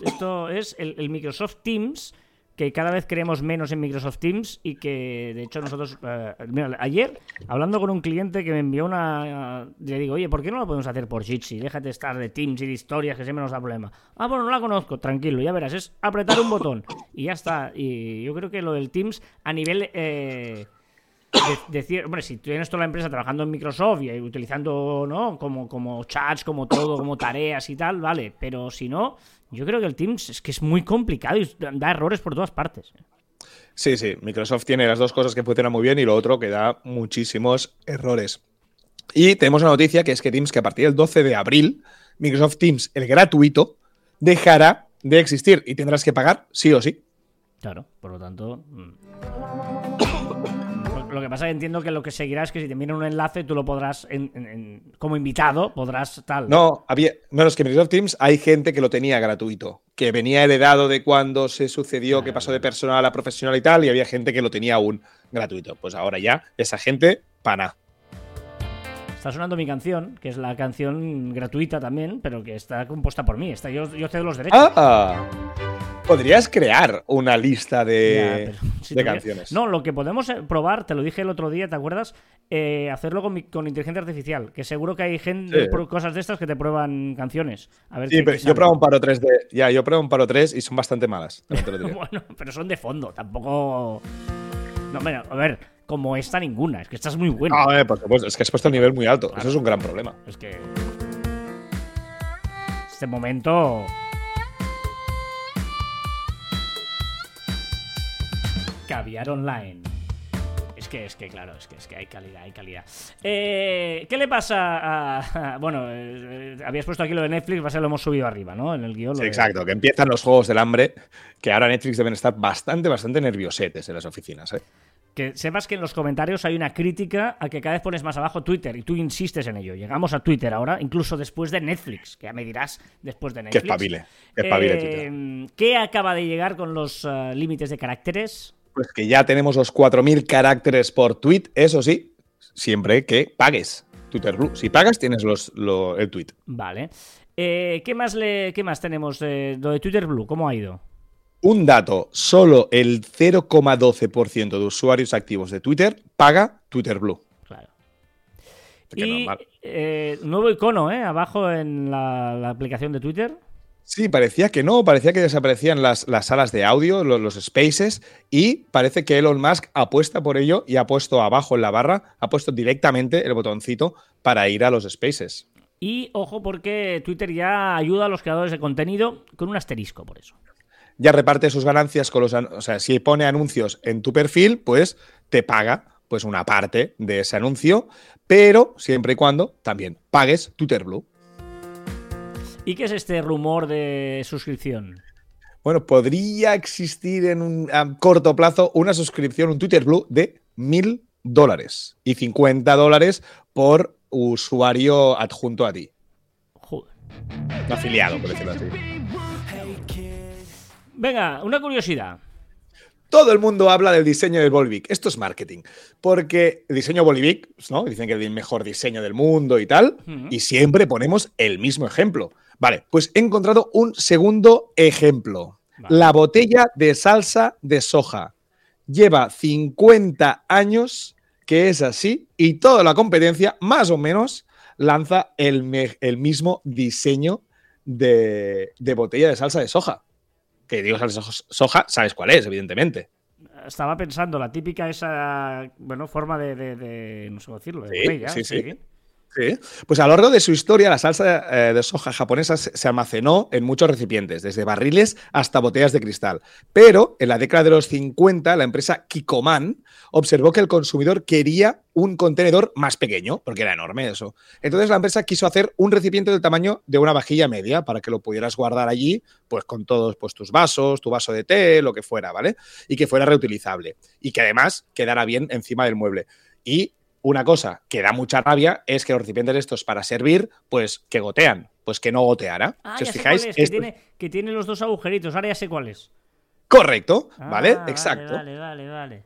esto es el Microsoft Teams que cada vez creemos menos en Microsoft Teams y que de hecho nosotros, eh, mira, ayer hablando con un cliente que me envió una, le digo, oye, ¿por qué no lo podemos hacer por Jitsi? Déjate estar de Teams y de historias que siempre nos da problema. Ah, bueno, no la conozco, tranquilo, ya verás, es apretar un botón y ya está. Y yo creo que lo del Teams a nivel... Eh, decir, hombre, si tienes toda la empresa trabajando en Microsoft y utilizando, ¿no? Como, como chats, como todo, como tareas y tal, vale. Pero si no, yo creo que el Teams es que es muy complicado y da errores por todas partes. Sí, sí, Microsoft tiene las dos cosas que funcionan muy bien y lo otro que da muchísimos errores. Y tenemos una noticia que es que Teams, que a partir del 12 de abril, Microsoft Teams, el gratuito, dejará de existir y tendrás que pagar sí o sí. Claro, por lo tanto... Lo que pasa es que entiendo que lo que seguirá es que si te viene un enlace, tú lo podrás, como invitado, podrás tal. No, había, menos que en Microsoft Teams hay gente que lo tenía gratuito, que venía heredado de cuando se sucedió, que pasó de personal a profesional y tal, y había gente que lo tenía aún gratuito. Pues ahora ya, esa gente, pana. Está sonando mi canción, que es la canción gratuita también, pero que está compuesta por mí. Está, yo, yo cedo los derechos. ¡Ah! Podrías crear una lista de, canciones. No, lo que podemos eh, probar, te lo dije el otro día, ¿te acuerdas? Eh, hacerlo con, inteligencia artificial, que seguro que hay gente, cosas de estas que te prueban canciones. A ver sí, pero yo pruebo un paro 3 de. Ya, yo pruebo un paro 3 y son bastante malas. bueno, pero son de fondo, tampoco. No, bueno, a ver, como esta ninguna, es que estás muy bueno. Ah, eh, es que has puesto el nivel muy alto. Eso es un gran problema. Es que. Este momento. Caviar Online. Es que, es que, claro, es que, es que hay calidad, hay calidad. Eh, ¿Qué le pasa a. bueno, eh, habías puesto aquí lo de Netflix, va a ser lo hemos subido arriba, ¿no? En el guion. exacto, que empiezan los juegos del hambre, que ahora Netflix deben estar bastante, bastante nerviosetes en las oficinas, ¿eh? Que sepas que en los comentarios hay una crítica a que cada vez pones más abajo Twitter y tú insistes en ello. Llegamos a Twitter ahora, incluso después de Netflix, que ya me dirás después de Netflix. Que espabile, que espabile eh, ¿Qué acaba de llegar con los límites de caracteres? Pues que ya tenemos los 4.000 caracteres por tweet, eso sí, siempre que pagues Twitter Blue. Si pagas, tienes los, el tweet. Vale. Eh, ¿qué, más le, ¿Qué más tenemos de, lo de Twitter Blue? ¿Cómo ha ido? Un dato, solo el 0,12% de usuarios activos de Twitter paga Twitter Blue. Claro. Y eh, nuevo icono, ¿eh? Abajo en la, la aplicación de Twitter. Sí, parecía que no, parecía que desaparecían las, las salas de audio, lo- los, spaces, y parece que Elon Musk apuesta por ello y ha puesto abajo en la barra, ha puesto directamente el botoncito para ir a los spaces. Y ojo porque Twitter ya ayuda a los creadores de contenido con un asterisco por eso. Ya reparte sus ganancias con los... O sea, si pone anuncios en tu perfil, pues te paga pues una parte de ese anuncio, pero siempre y cuando también pagues Twitter Blue. ¿Y qué es este rumor de suscripción? Bueno, podría existir en un a corto plazo una suscripción, un Twitter Blue de mil dólares y 50 dólares por usuario adjunto a ti. Joder. Afiliado, por decirlo así. Venga, una curiosidad. Todo el mundo habla del diseño del Volvic. Esto es marketing. Porque el diseño Volvic, ¿no? Dicen que es el mejor diseño del mundo y tal. Y siempre ponemos el mismo ejemplo. Vale, pues he encontrado un segundo ejemplo. Vale. La botella de salsa de soja. Lleva 50 años que es así y toda la competencia, más o menos, lanza el, el mismo diseño de, de botella de salsa de soja. Que digo salsa de soja, sabes cuál es, evidentemente. Estaba pensando, la típica esa, bueno, forma de, de- de- no sé cómo decirlo, de Sí, botella, sí, sí. Sí. Pues a lo largo de su historia, la salsa eh, de soja japonesa se se almacenó en muchos recipientes, desde barriles hasta botellas de cristal. Pero en la década de los 50, la empresa Kikoman observó que el consumidor quería un contenedor más pequeño, porque era enorme eso. Entonces la empresa quiso hacer un recipiente del tamaño de una vajilla media para que lo pudieras guardar allí, pues con todos pues, tus vasos, tu vaso de té, lo que fuera, ¿vale? Y que fuera reutilizable. Y que además quedara bien encima del mueble. Y una cosa que da mucha rabia es que los recipientes estos para servir, pues que gotean, pues que no goteara. Ah, si os fijáis, es, que, esto- tiene, que tiene los dos agujeritos, ahora ya sé cuál es. correcto, Ah, ¿vale? Exacto. Vale, vale, vale.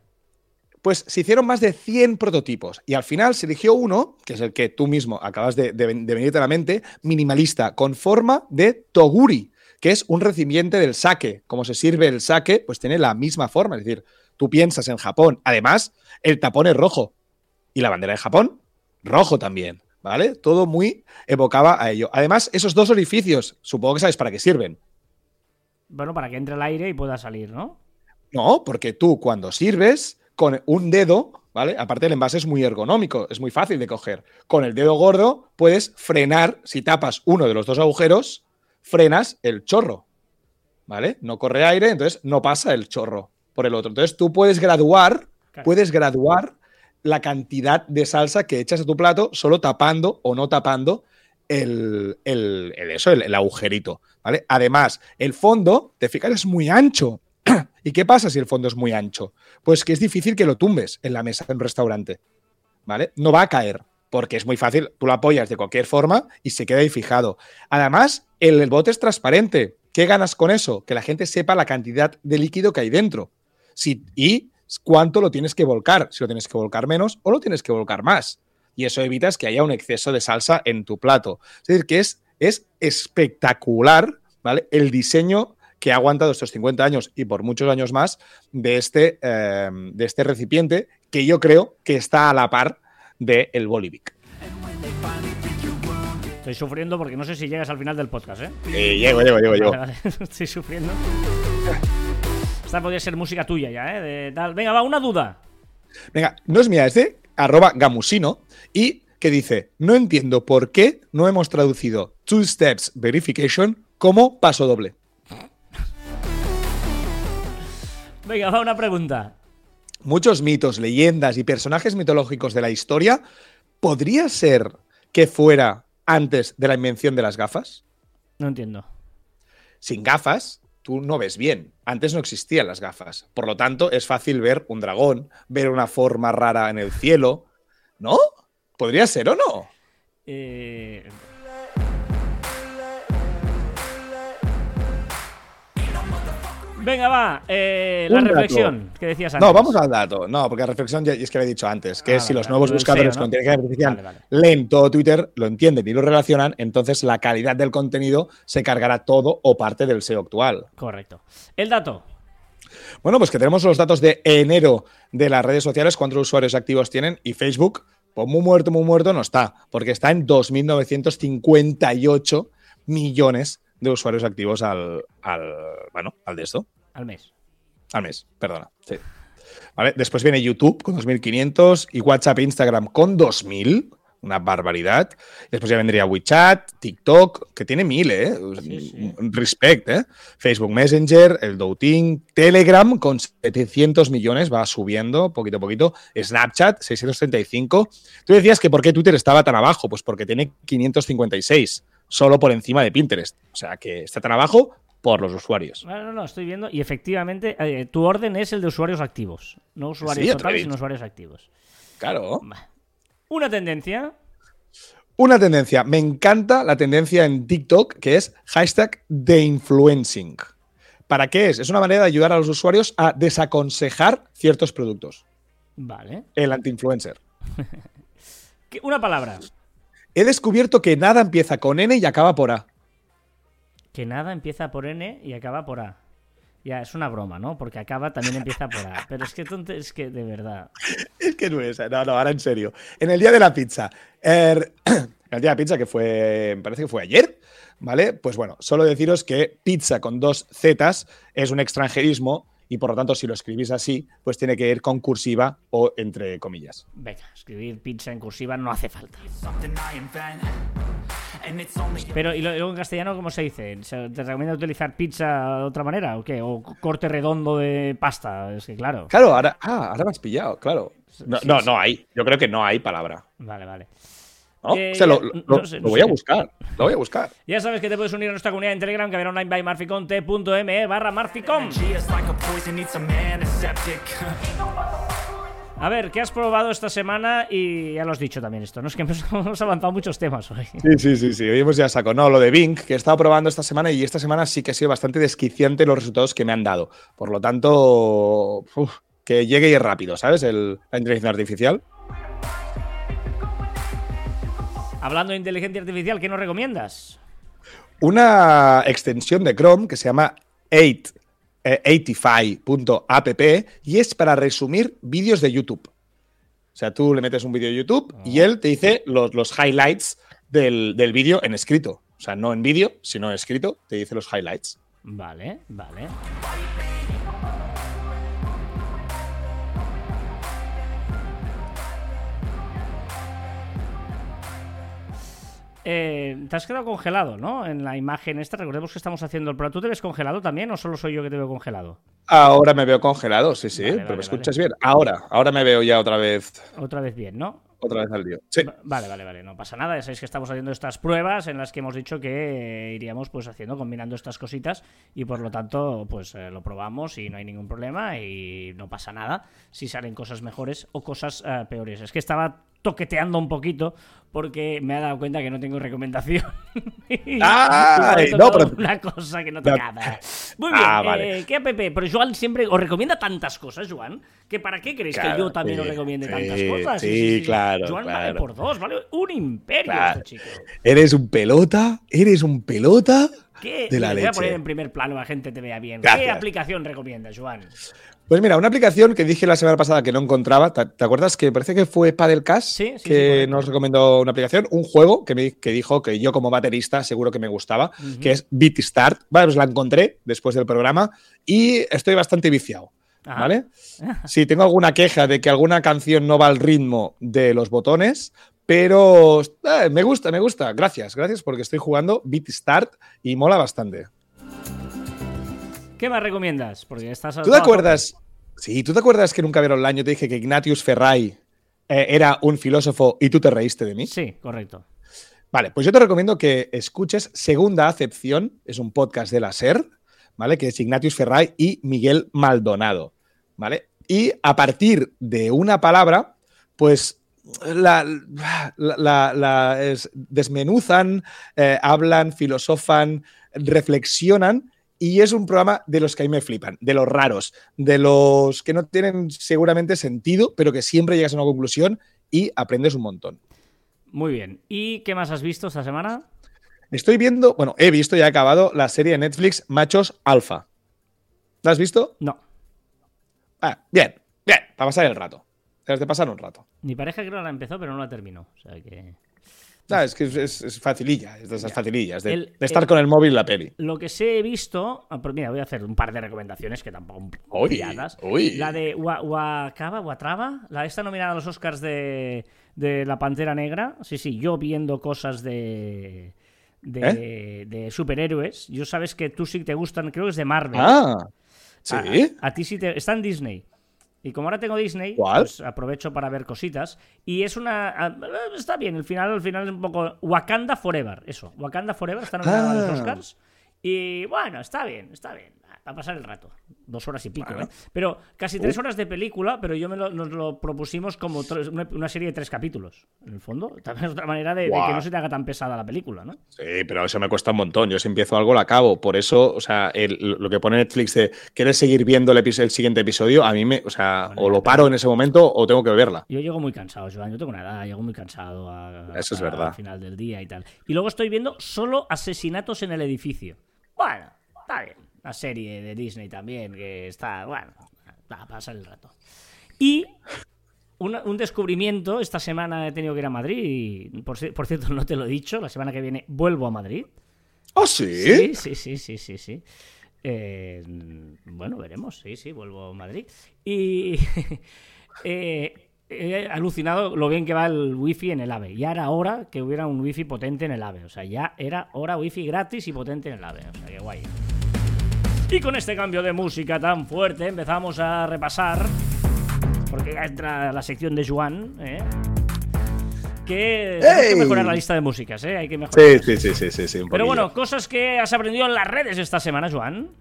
Pues se hicieron más de 100 prototipos y al final se eligió uno, que es el que tú mismo acabas de, de, de venirte a la mente, minimalista, con forma de toguri, que es un recipiente del sake. Como se sirve el sake, pues tiene la misma forma. Es decir, tú piensas en Japón. Además, el tapón es rojo. Y la bandera de Japón, rojo también. ¿Vale? Todo muy evocaba a ello. Además, esos dos orificios, supongo que sabes para qué sirven. Bueno, para que entre el aire y pueda salir, ¿no? No, porque tú cuando sirves con un dedo, ¿vale? Aparte el envase es muy ergonómico, es muy fácil de coger. Con el dedo gordo puedes frenar, si tapas uno de los dos agujeros, frenas el chorro, ¿vale? No corre aire, entonces no pasa el chorro por el otro. Entonces tú puedes graduar, puedes graduar la cantidad de salsa que echas a tu plato solo tapando o no tapando el, el- eso, el agujerito, ¿vale? Además, el fondo, te fijas, es muy ancho. ¿Y qué pasa si el fondo es muy ancho? Pues que es difícil que lo tumbes en la mesa de un restaurante, ¿vale? No va a caer, porque es muy fácil, tú lo apoyas de cualquier forma y se queda ahí fijado. Además, el, el bote es transparente. ¿Qué ganas con eso? Que la gente sepa la cantidad de líquido que hay dentro. Si, y cuánto lo tienes que volcar, si lo tienes que volcar menos o lo tienes que volcar más. Y eso evitas que haya un exceso de salsa en tu plato. Es decir, que es, es espectacular, ¿vale? El diseño que ha aguantado estos 50 años y por muchos años más de este, eh, de este recipiente que yo creo que está a la par del el Bolivic. Estoy sufriendo porque no sé si llegas al final del podcast, ¿eh? llego, llego, llego, llego. Vale, vale. Estoy sufriendo. Esta podría ser música tuya ya, ¿eh? De tal. Venga, va, una duda. Venga, no es mía, es de arroba gamusino y que dice, no entiendo por qué no hemos traducido Two Steps Verification como paso doble. Venga, va, una pregunta. Muchos mitos, leyendas y personajes mitológicos de la historia, ¿podría ser que fuera antes de la invención de las gafas? No entiendo. Sin gafas, tú no ves bien. Antes no existían las gafas. Por lo tanto, es fácil ver un dragón, ver una forma rara en el cielo. ¿No? ¿Podría ser o no? Eh, Venga, va. eh, la dato. reflexión que decías antes. No, vamos al dato. No, porque la reflexión ya es que lo he dicho antes, que Ah, si vale, los nuevos buscadores SEO, con ¿no? inteligencia artificial Vale, vale. leen todo Twitter, lo entienden y lo relacionan, entonces la calidad del contenido se cargará todo o parte del SEO actual. Correcto. El dato. Bueno, pues que tenemos los datos de enero de las redes sociales, cuántos usuarios activos tienen y Facebook, Pues muy muerto, muy muerto no está, porque está en 2.958 millones de usuarios activos al, al, bueno, al de esto. Al mes. Al mes, perdona. Sí. ¿Vale? Después viene YouTube con 2.500 y WhatsApp e Instagram con 2.000 una barbaridad. Después ya vendría WeChat, TikTok, que tiene mil, ¿eh? Sí, sí. Respect, ¿eh? Facebook Messenger, el Doutin, Telegram con 700 millones, va subiendo poquito a poquito. Snapchat, 635. Tú decías que por qué Twitter estaba tan abajo, pues porque tiene 556, solo por encima de Pinterest. O sea que está tan abajo por los usuarios. No, no, no, estoy viendo. Y efectivamente, eh, tu orden es el de usuarios activos. No usuarios Sí, totales, sino usuarios activos. Claro. Una tendencia. Una tendencia. Me encanta la tendencia en TikTok que es hashtag de influencing. ¿Para qué es? Es una manera de ayudar a los usuarios a desaconsejar ciertos productos. Vale. El anti-influencer. ¿Qué- Una palabra. He descubierto que nada empieza con N y acaba por A. Que nada empieza por N y acaba por A. Ya, es una broma, ¿no? Porque acaba también empieza por A. Pero es que, tonte- es que de verdad. Es que no es. No, no, ahora en serio. En el día de la pizza. er, en el día de la pizza, que fue. Me parece que fue ayer. ¿Vale? Pues bueno, solo deciros que pizza con dos Zetas es un extranjerismo y por lo tanto, si lo escribís así, pues tiene que ir con cursiva o entre comillas. Venga, escribir pizza en cursiva no hace falta. Pero, ¿y lo- luego en castellano cómo se dice? ¿Se- ¿Te recomienda utilizar pizza de otra manera o qué? ¿O corte redondo de pasta? Es que claro. Claro, ahora, ah, ahora me has pillado, claro. No, Sí, no, sí. no hay. Yo creo que no hay palabra. Vale, vale. ¿No? Eh, O sea, lo, ya- lo- no sé, lo no voy a buscar. Lo voy a buscar. Ya sabes que te puedes unir a nuestra comunidad en Telegram, que verá online by marficon.me barra like a ver, ¿qué has probado esta semana? Y ya lo has dicho también esto, ¿no? Es que hemos, hemos avanzado muchos temas hoy. Sí, sí, sí, sí. Hoy hemos ya saco. No, lo de Bing, que he estado probando esta semana y esta semana sí que ha sido bastante desquiciante los resultados que me han dado. Por lo tanto, uf, que llegue y rápido, ¿sabes? El, la inteligencia artificial. Hablando de inteligencia artificial, ¿qué nos recomiendas? Una extensión de Chrome que se llama 8, eh, 85.app y es para resumir vídeos de YouTube. O sea, tú le metes un vídeo de YouTube y él te dice los, los highlights del, del vídeo en escrito. O sea, no en vídeo, sino en escrito, te dice los highlights. Vale, vale. Eh, te has quedado congelado, ¿no? En la imagen esta. Recordemos que estamos haciendo el programa. ¿Tú te ves congelado también o solo soy yo que te veo congelado? Ahora me veo congelado, sí, sí, Vale, pero vale, me escuchas bien. Ahora, ahora me veo ya otra vez, Otra vez bien, ¿no? otra vez al lío. Sí. Va- Vale, vale, vale, no pasa nada. Ya sabéis que estamos haciendo estas pruebas en las que hemos dicho que eh, iríamos pues haciendo, combinando estas cositas y por lo tanto pues eh, lo probamos y no hay ningún problema y no pasa nada si salen cosas mejores o cosas eh, peores. Es que estaba toqueteando un poquito porque me he dado cuenta que no tengo recomendación. Ha no, pero- una cosa que no No. tocaba. Muy bien, Ah, eh, vale. ¿qué app? Pero Joan siempre os recomienda tantas cosas, Joan, que para qué queréis que yo también sí, os recomiende sí, tantas cosas. sí, claro, Joan vale por dos, vale un imperio Claro. este chico. Eres un pelota, eres un pelota ¿Qué? de la te voy a poner en primer plano, la gente te vea bien. ¿Qué aplicación recomiendas, Joan? Pues mira, una aplicación que dije la semana pasada que no encontraba, ¿te, te acuerdas que parece que fue Padelcast Sí, que nos recomendó una aplicación, un juego que, me, que dijo que yo como baterista seguro que me gustaba, que es Beat Start. Vale, pues la encontré después del programa y estoy bastante viciado. Ajá. ¿Vale? Si tengo alguna queja de que alguna canción no va al ritmo de los botones, pero eh, me gusta, me gusta. Gracias, gracias porque estoy jugando Beat Start y mola bastante. ¿Qué más recomiendas? Porque estás ¿Tú te acuerdas? Sí, ¿tú te acuerdas que en un cabero al año te dije que Ignatius Ferrai eh, era un filósofo y tú te reíste de mí? Sí, correcto. Vale, pues yo te recomiendo que escuches Segunda Acepción, es un podcast de la SER, ¿vale? Que es Ignatius Ferrai y Miguel Maldonado, ¿vale? Y a partir de una palabra, pues la, la- la- la- es- desmenuzan, eh, hablan, filosofan, reflexionan. Y es un programa de los que a mí me flipan, de los raros, de los que no tienen seguramente sentido, pero que siempre llegas a una conclusión y aprendes un montón. Muy bien. ¿Y qué más has visto esta semana? Estoy viendo, bueno, he visto y he acabado la serie de Netflix Machos Alfa. ¿La has visto? No. Ah, bien, bien, para pasar el rato. Las de pasar un rato. Mi pareja creo que la empezó, pero no la terminó. O sea que. Ah, es que es, facililla, es de esas facilillas, de, El- de estar el- con el móvil la peli. Lo que sí he visto. ah, pues mira, voy a hacer un par de recomendaciones que tampoco. Uy, pilladas. uy. La de Wa- Wakaba, Watraba, la esta nominada a los Oscars de, de La Pantera Negra. Sí, sí, yo viendo cosas de. De, de superhéroes. Yo sabes que tú sí te gustan, creo que es de Marvel. Ah, sí. A, a ti sí te. Está en Disney. Y como ahora tengo Disney, pues aprovecho para ver cositas. Y es una. a- Está bien, el final, al final es un poco. Wakanda Forever, eso. Wakanda Forever está nominado a los Ah. Oscars. Y bueno, está bien, está bien. A pasar el rato. Dos horas y pico, Bueno. ¿eh? Pero casi tres horas de película, pero yo me lo- nos lo propusimos como tres- una, serie de tres capítulos. En el fondo, también es otra manera de, de que no se te haga tan pesada la película, ¿no? Sí, pero eso me cuesta un montón. Yo si empiezo algo lo acabo. Por eso, o sea, el- lo que pone Netflix de ¿quieres seguir viendo el, siguiente episodio? A mí me, o sea, Bueno, o lo paro en ese momento o tengo que verla. Yo llego muy cansado, Joan. Yo tengo una edad, llego muy cansado a- Eso es a- verdad. al final del día y tal. Y luego estoy viendo solo asesinatos en el edificio. Bueno, está bien. La serie de Disney también, que está, bueno, va a pasar el rato. Y una- un descubrimiento, esta semana he tenido que ir a Madrid y, por, ci- por cierto, no te lo he dicho, la semana que viene vuelvo a Madrid. ¿Oh, sí? Sí, sí, sí, sí, sí, sí. Eh, bueno, veremos, sí, sí, vuelvo a Madrid. Y eh, he alucinado lo bien que va el wifi en el AVE. Ya era hora que hubiera un wifi potente en el AVE. O sea, ya era hora wifi gratis y potente en el AVE. O sea, que guay. Y con este cambio de música tan fuerte empezamos a repasar, porque ya entra la sección de Juan, ¿eh? que hay que mejorar la lista de músicas, ¿eh? Hay que mejorar. Sí, sí, sí, sí, sí, Pero bueno, cosas que has aprendido en las redes esta semana, Joan.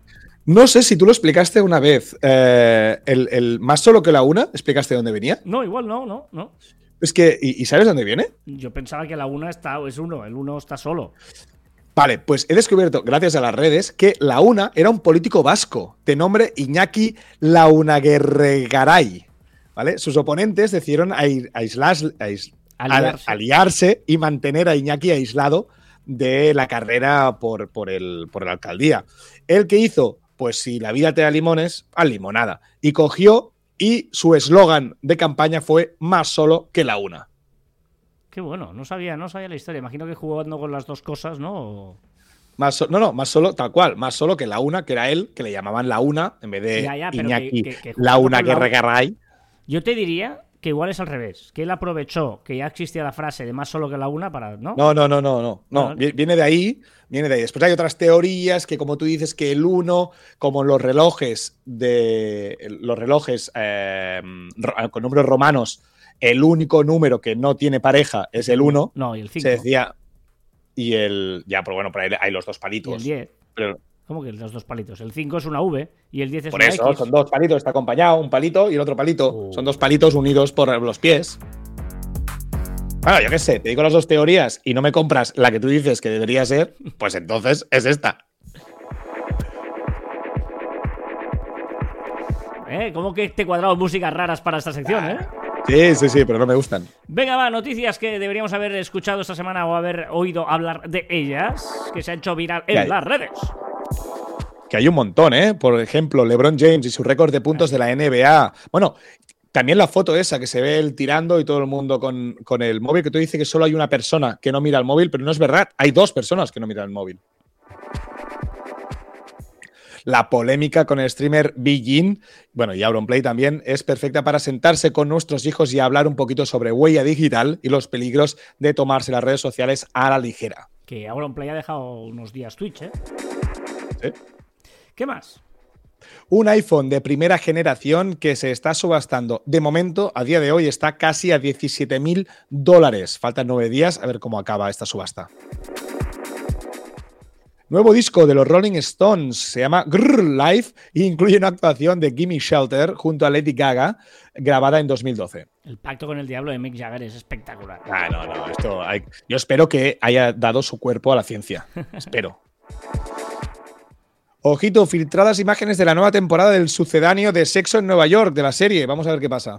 No sé si tú lo explicaste una vez. eh, el, más solo que la una, ¿explicaste de dónde venía? No, igual no, no, no. Es que, ¿y, y sabes dónde viene? Yo pensaba que la una está, es uno, el uno está solo. Vale, pues he descubierto, gracias a las redes, que la una era un político vasco de nombre Iñaki Launaguerregaray. ¿Vale? Sus oponentes decidieron ai- aislas- ais- Aliarse. al- aliarse y mantener a Iñaki aislado de la carrera por, por, el, por la alcaldía. ¿El que hizo? Pues si la vida te da limones, a limonada. Y cogió y su eslogan de campaña fue más solo que la una. Qué bueno, no sabía, no sabía la historia. Imagino que jugando con las dos cosas, ¿no? O- Más so- no, no, más solo, tal cual, más solo que la una, que era él, que le llamaban la una, en vez de Ya, ya, pero Iñaki, que- que- que la una con la- Guerregaray. Yo te diría que igual es al revés, que él aprovechó que ya existía la frase de más solo que la una para, ¿no? No, no, no, no, no. no. Ah. vi- Viene de ahí, viene de ahí. Después hay otras teorías que, como tú dices, que el uno, como los relojes de los relojes eh, con números romanos, el único número que no tiene pareja es el uno. No, y el 5. Se decía. Y el. Ya, pero bueno, por ahí hay los dos Y el palitos. 10. Pero ¿Cómo que los dos palitos? El 5 es una V y el 10 es por una eso, X. son dos palitos, está acompañado, un palito y el otro palito. Oh. Son dos palitos unidos por los pies. Bueno, yo qué sé, te digo las dos teorías y no me compras la que tú dices que debería ser, pues entonces es esta. ¿Eh? ¿Cómo que te he cuadrado músicas raras para esta sección, eh? Sí, sí, sí, pero no me gustan. Venga, va, noticias que deberíamos haber escuchado esta semana o haber oído hablar de ellas, que se ha hecho viral en las redes. Que hay un montón, ¿eh? Por ejemplo, LeBron James y su récord de puntos de la NBA. Bueno, también la foto esa que se ve él tirando y todo el mundo con, con el móvil, que tú dices que solo hay una persona que no mira el móvil, pero no es verdad. Hay dos personas que no miran el móvil. La polémica con el streamer Begin, bueno, y Auronplay también, es perfecta para sentarse con nuestros hijos y hablar un poquito sobre huella digital y los peligros de tomarse las redes sociales a la ligera. Que Auronplay ha dejado unos días Twitch, ¿eh? ¿Sí? ¿Qué más? Un iPhone de primera generación que se está subastando. De momento, a día de hoy, está casi a 17 mil dólares. Faltan nueve días a ver cómo acaba esta subasta. Nuevo disco de los Rolling Stones se llama Grrr Life e incluye una actuación de Gimme Shelter junto a Lady Gaga, grabada en 2012. El pacto con el diablo de Mick Jagger es espectacular. Ah, no, no, esto hay- yo espero que haya dado su cuerpo a la ciencia. espero. Ojito, filtradas imágenes de la nueva temporada del sucedáneo de Sexo en Nueva York, de la serie. Vamos a ver qué pasa.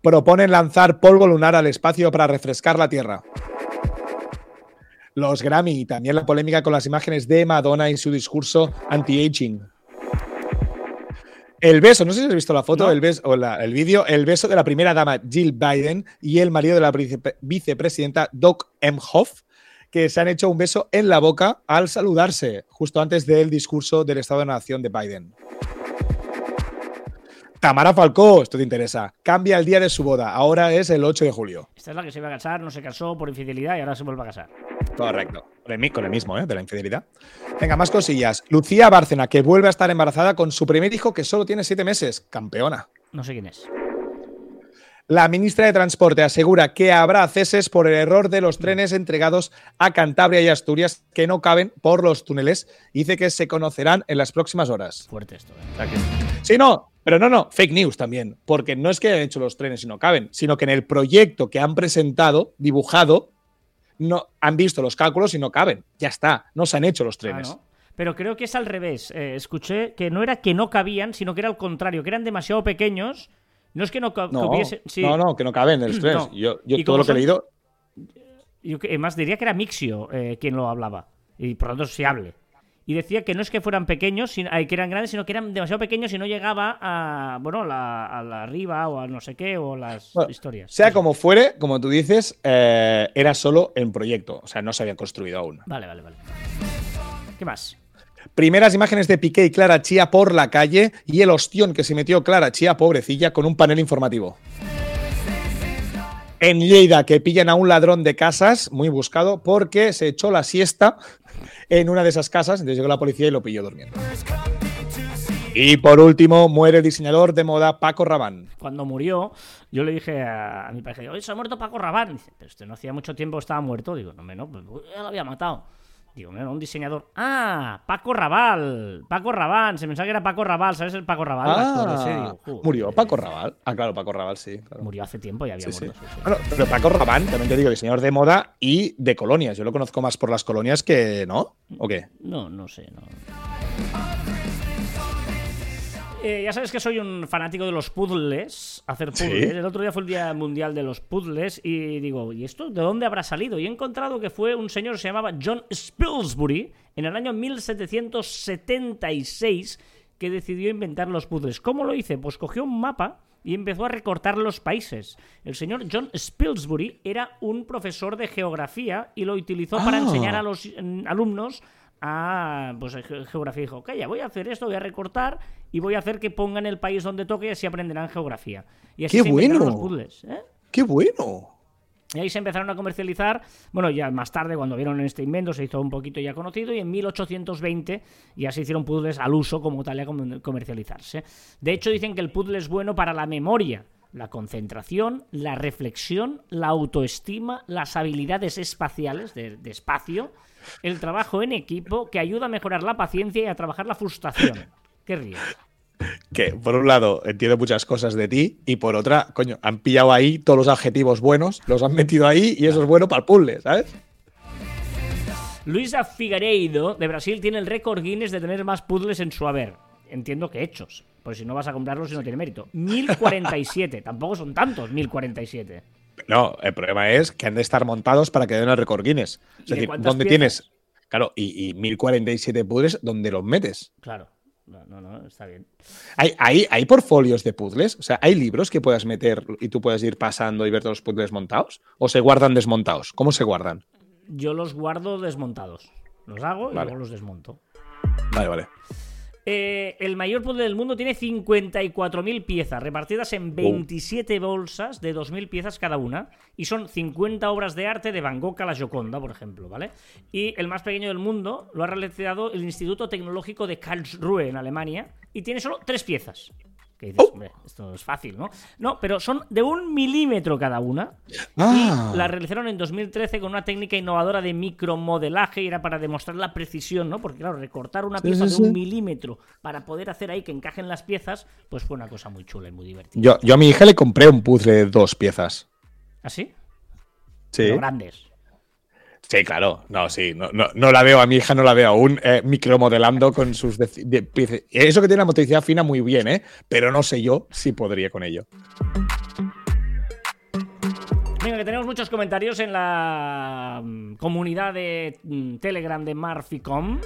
Proponen lanzar polvo lunar al espacio para refrescar la Tierra. Los Grammy y también la polémica con las imágenes de Madonna y su discurso anti-aging. El beso, no sé si has visto la foto, No. el beso, o la- el vídeo, el beso de la primera dama Jill Biden y el marido de la vice- vicepresidenta Doug Emhoff, que se han hecho un beso en la boca al saludarse, justo antes del discurso del Estado de la Nación de Biden. Tamara Falcó, esto te interesa, cambia el día de su boda, ahora es el 8 de julio. Esta es la que se iba a casar, no se casó por infidelidad y ahora se vuelve a casar. Correcto. Con el, mi- con el mismo, ¿eh? De la infidelidad. Venga, más cosillas. Lucía Bárcena, que vuelve a estar embarazada con su primer hijo que solo tiene siete meses. Campeona. No sé quién es. La ministra de Transporte asegura que habrá ceses por el error de los trenes entregados a Cantabria y Asturias que no caben por los túneles. Dice que se conocerán en las próximas horas. Fuerte esto. ¿eh? Que- Sí, no, pero no, no, fake news también. Porque no es que hayan hecho los trenes y no caben, sino que en el proyecto que han presentado, dibujado, no han visto los cálculos y no caben. Ya está, no se han hecho los Ah, trenes. ¿no? Pero creo que es al revés. Eh, escuché que no era que no cabían, sino que era al contrario, que eran demasiado pequeños. No es que no ca- No, sí. no, no, que no caben en los trenes. No. Yo, yo todo lo que he leído. Yo además diría que era Mixio eh, quien lo hablaba. Y por lo tanto es fiable. Y decía que no es que fueran pequeños, sino, que eran grandes, sino que eran demasiado pequeños y no llegaba a, bueno, la, a la arriba o a no sé qué, o las Bueno, historias. Sea como fuere, como tú dices, eh, era solo en proyecto. O sea, no se había construido aún. Vale, vale, vale. ¿Qué más? Primeras imágenes de Piqué y Clara Chía por la calle y el ostión que se metió Clara Chía, pobrecilla, con un panel informativo. En Lleida, que pillan a un ladrón de casas, muy buscado, porque se echó la siesta en una de esas casas, entonces llegó la policía y lo pilló durmiendo. Y por último, muere el diseñador de moda Paco Rabanne. Cuando murió, yo le dije a, mi pareja, oye, se ha muerto Paco Rabanne. Dice, pero este no hacía mucho tiempo estaba muerto. Digo, no, no, pues ya lo había matado. Digo, no, un diseñador. Ah, Paco Raval. Paco Rabanne. Se pensaba que era Paco Raval. ¿Sabes el Paco Raval? El actor ese? Digo, "Joder". murió Paco Rabanne. Ah, claro, Paco Rabanne, sí. claro. Murió hace tiempo y había Sí, muerto. sí. Bueno, pero Paco Rabanne, también te digo, diseñador de moda y de colonias. Yo lo conozco más por las colonias que, ¿no? ¿O qué? No, no sé, no. Eh, ya sabes que soy un fanático de los puzzles, hacer Sí. puzzles. El otro día fue el Día Mundial de los Puzzles y digo, ¿y esto de dónde habrá salido? Y he encontrado que fue un señor que se llamaba John Spilsbury en el año 1776 que decidió inventar los puzzles. ¿Cómo lo hice? Pues cogió un mapa y empezó a recortar los países. El señor John Spilsbury era un profesor de geografía y lo utilizó para Ah. enseñar a los alumnos a pues, ge- geografía. Dijo, calla, voy a hacer esto, voy a recortar y voy a hacer que pongan el país donde toque y así aprenderán geografía. Y así ¡Qué se bueno! los puzzles. ¿eh? ¡Qué bueno! Y ahí se empezaron a comercializar. Bueno, ya más tarde, cuando vieron este invento, se hizo un poquito ya conocido. Y en 1820 ya se hicieron puzzles al uso como tal a comer- comercializarse. De hecho, dicen que el puzzle es bueno para la memoria, la concentración, la reflexión, la autoestima, las habilidades espaciales de, de espacio, el trabajo en equipo, que ayuda a mejorar la paciencia y a trabajar la frustración. ¿Qué ríes? Que por un lado entiendo muchas cosas de ti y por otra, coño, han pillado ahí todos los adjetivos buenos, los han metido ahí y eso es bueno para el puzzle, ¿sabes? Luisa Figueiredo de Brasil tiene el récord Guinness de tener más puzzles en su haber. Entiendo que hechos, pues si no vas a comprarlos y no tiene mérito. 1047, tampoco son tantos, 1047. No, el problema es que han de estar montados para que den el récord Guinness. ¿Y Es de decir, ¿dónde piezas? tienes? Claro, y, y 1047 puzzles, ¿dónde los metes? Claro, no, no, no, está bien. ¿Hay, hay, ¿Hay portfolios de puzzles? O sea, ¿hay libros que puedas meter y tú puedes ir pasando y ver todos los puzzles montados? ¿O se guardan desmontados? ¿Cómo se guardan? Yo los guardo desmontados. Los hago y Vale. luego los desmonto. Vale, vale. Eh, el mayor puzzle del mundo tiene 54.000 piezas, repartidas en 27 bolsas de 2.000 piezas cada una. Y son 50 obras de arte de Van Gogh a la Gioconda, por ejemplo, ¿vale? Y el más pequeño del mundo lo ha realizado el Instituto Tecnológico de Karlsruhe, en Alemania, y tiene solo tres piezas. Que dices, Oh. hombre, esto es fácil, ¿no? No, pero son de un milímetro cada una. Ah. Y la realizaron en 2013 con una técnica innovadora de micromodelaje y era para demostrar la precisión, ¿no? Porque, claro, recortar una Sí, pieza sí, de un sí. milímetro para poder hacer ahí que encajen las piezas, pues fue una cosa muy chula y muy divertida. Yo, yo a mi hija le compré un puzzle de dos piezas. ¿Así? Sí. Pero grandes. Sí, claro. No, sí. No, no, no la veo a mi hija, no la veo aún eh, micromodelando con sus. Eso que tiene la motricidad fina muy bien, ¿eh? Pero no sé yo si podría con ello. Venga, que tenemos muchos comentarios en la mm, comunidad de mm, Telegram de Marficom.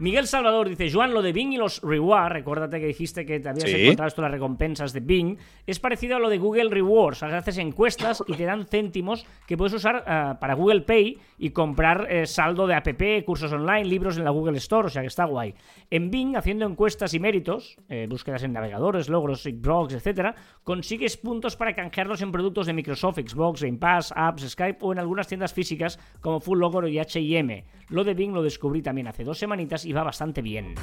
Miguel Salvador dice, Joan, lo de Bing y los reward, recuérdate que dijiste que te habías Sí. encontrado esto las recompensas de Bing, es parecido a lo de Google Rewards. O sea, haces encuestas y te dan céntimos que puedes usar ah, para Google Pay y comprar eh, saldo de app, cursos online, libros en la Google Store, o sea que está guay. En Bing, haciendo encuestas y méritos, eh, búsquedas en navegadores, logros, blogs, etcétera, consigues puntos para canjearlos en productos de Microsoft, Xbox, Game Pass, apps, Skype o en algunas tiendas físicas como Full Logo y H&M. Lo de Bing lo descubrí también hace dos semanitas y va bastante bien.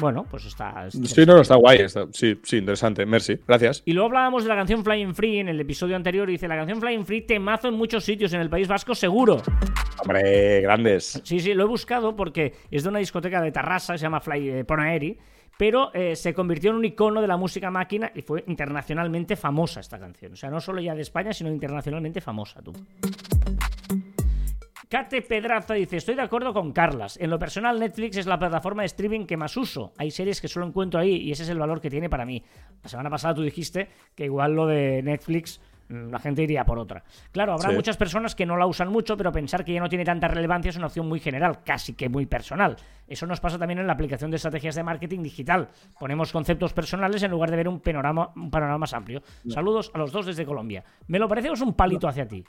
Bueno, pues está... Sí, no, no, está guay. está- sí, sí, interesante. Merci. Gracias. Y luego hablábamos de la canción Flying Free en el episodio anterior y dice, la canción Flying Free temazo en muchos sitios en el País Vasco seguro. Hombre, grandes. Sí, sí, lo he buscado porque es de una discoteca de Tarrasa, se llama Fly eh, Ponaeri, pero eh, se convirtió en un icono de la música máquina y fue internacionalmente famosa esta canción. O sea, no solo ya de España, sino internacionalmente famosa, tú. Kate Pedraza dice, estoy de acuerdo con Carlas. En lo personal, Netflix es la plataforma de streaming que más uso. Hay series que solo encuentro ahí y ese es el valor que tiene para mí. La semana pasada tú dijiste que igual lo de Netflix mm, la gente iría por otra. Claro, habrá Sí. muchas personas que no la usan mucho, pero pensar que ya no tiene tanta relevancia es una opción muy general, casi que muy personal. Eso nos pasa también en la aplicación de estrategias de marketing digital. Ponemos conceptos personales en lugar de ver un panorama, un panorama más amplio. Saludos a los dos desde Colombia. Me lo parece o es un palito hacia ti.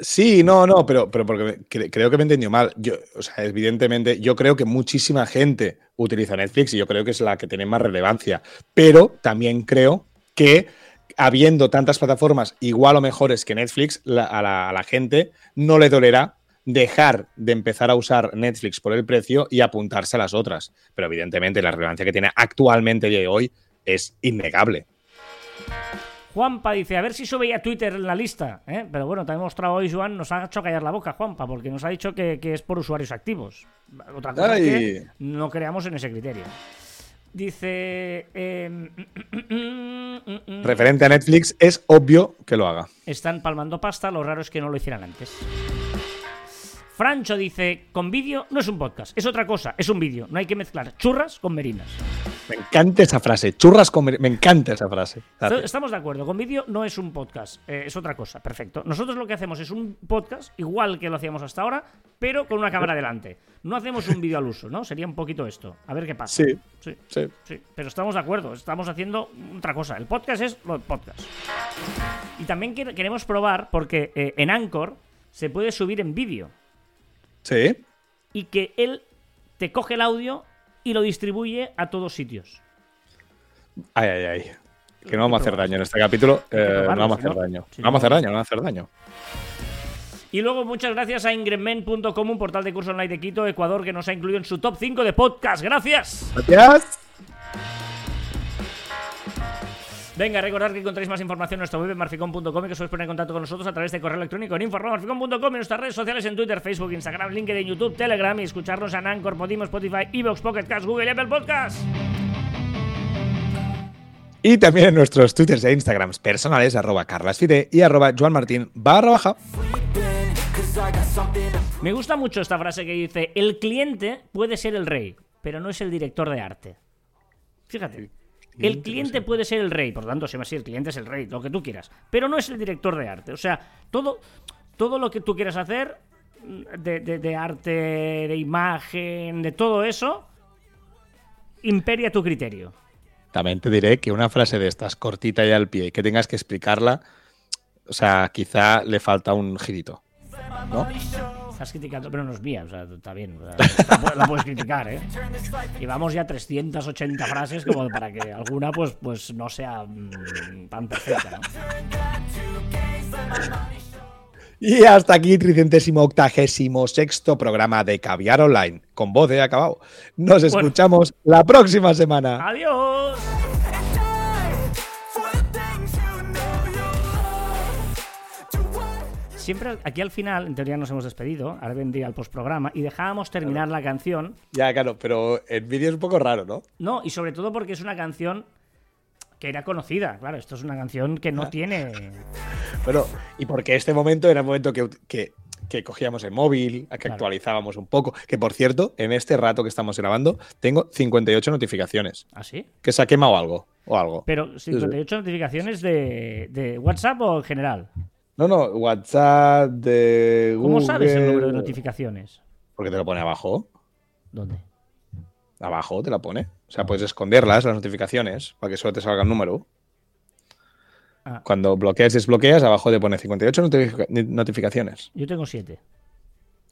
Sí, no, no, pero, pero porque creo que me he entendido mal. Yo, o sea, evidentemente, yo creo que muchísima gente utiliza Netflix y yo creo que es la que tiene más relevancia. Pero también creo que habiendo tantas plataformas igual o mejores que Netflix, la- a, la, a la gente no le dolerá dejar de empezar a usar Netflix por el precio y apuntarse a las otras. Pero evidentemente la relevancia que tiene actualmente y hoy es innegable. Juanpa dice, a ver si sube ya Twitter en la lista. ¿eh? Pero bueno, te ha demostrado hoy, Joan, nos ha hecho callar la boca, Juanpa, porque nos ha dicho que, que es por usuarios activos. Otra cosa es que no creamos en ese criterio. Dice... eh, Referente a Netflix, es obvio que lo haga. Están palmando pasta, lo raro es que no lo hicieran antes. Francho dice, con vídeo no es un podcast, es otra cosa, es un vídeo. No hay que mezclar churras con merinas. Me encanta esa frase. Churras con... mer- Me encanta esa frase. Gracias. Estamos de acuerdo, con vídeo no es un podcast, eh, es otra cosa, perfecto. Nosotros lo que hacemos es un podcast, igual que lo hacíamos hasta ahora, pero con una cámara delante. No hacemos un vídeo al uso, ¿no? Sería un poquito esto. A ver qué pasa. Sí, sí. sí. Sí, pero estamos de acuerdo, estamos haciendo otra cosa. El podcast es lo podcast. Y también quer- queremos probar, porque eh, en Anchor se puede subir en vídeo Sí. y que él te coge el audio y lo distribuye a todos sitios. Ay, ay, ay. Que no vamos a hacer daño en este capítulo. eh, no vamos a hacer daño. No vamos a hacer daño, no vamos a hacer daño. Y luego muchas gracias a ingredmen.com, un portal de curso online de Quito, Ecuador, que nos ha incluido en su top 5 de podcast. Gracias. Gracias. Venga, recordad que encontráis más información en nuestra web en marficon.com y que os podéis poner en contacto con nosotros a través de correo electrónico en info.marficon.com en nuestras redes sociales en Twitter, Facebook, Instagram, LinkedIn, YouTube, Telegram y escucharnos en Anchor, Podimo, Spotify, Evox, Pocket Cast, Google y Apple Podcast. Y también en nuestros twitters e instagrams personales, arroba carlasfide y arroba joanmartin barra baja. Me gusta mucho esta frase que dice, el cliente puede ser el rey, pero no es el director de arte. Fíjate. El cliente puede ser el rey, por lo tanto, si el cliente es el rey, lo que tú quieras, pero no es el director de arte. O sea, todo, todo lo que tú quieras hacer mm, de, de- de arte, de imagen, de todo eso, imperia tu criterio. También te diré que una frase de estas cortita y al pie y que tengas que explicarla, o sea, quizá le falta un girito. ¿No? Estás criticando, pero no es mía, o sea, está bien. o sea, la, pu- la puedes criticar, ¿eh? Y vamos ya 380 frases como para que alguna pues, pues no sea mm, tan perfecta, ¿no? Y hasta aquí, tricentésimo octagésimo sexto programa de Caviar Online, con voz de acabado. Nos escuchamos la próxima semana. ¡Adiós! Siempre aquí al final, en teoría nos hemos despedido, ahora vendría el postprograma, y dejábamos terminar la canción. Ya, claro, pero en vídeo es un poco raro, ¿no? No, y sobre todo porque es una canción que era conocida. Claro, esto es una canción que no tiene. Bueno, y porque este momento era el momento que, que, que cogíamos el móvil, que Claro. actualizábamos un poco. Que por cierto, en este rato que estamos grabando, tengo 58 notificaciones. ¿Así? Que se ha quemado algo. O algo. Pero 58 notificaciones de, de WhatsApp o en general. No, no, WhatsApp de. ¿Cómo sabes el Google. número de notificaciones? Porque te lo pone abajo. ¿Dónde? Abajo te la pone. O sea, puedes esconderlas, las notificaciones, para que solo te salga el número. Ah. Cuando bloqueas y desbloqueas, abajo te pone 58 notifica- notificaciones. Yo tengo siete.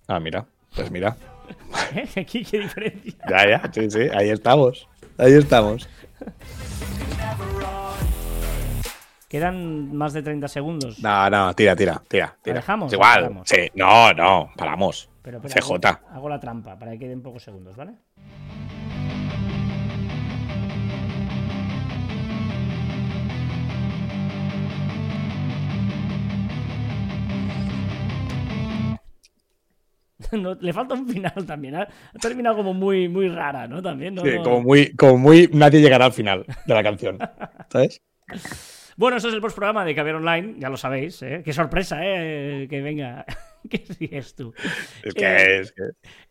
Ah, mira. Pues mira. ¿Eh? Aquí, qué diferencia. Ya, ya. Sí, sí. Ahí estamos. Ahí estamos. Quedan más de 30 segundos. No, no, tira, tira, tira. tira. dejamos? Es igual. Sí. No, no. Paramos. Pero, pero CJ. Hago, hago la trampa para que queden pocos segundos, ¿vale? No, le falta un final también. Ha, ha terminado como muy, muy rara, ¿no? También, ¿no? Sí, como muy, como muy. Nadie llegará al final de la canción. ¿Sabes? Bueno, eso es el postprograma de Caber Online, ya lo sabéis, ¿eh? Qué sorpresa, ¿eh? Que venga. ¿Qué sigues tú? Es Eh, que es que.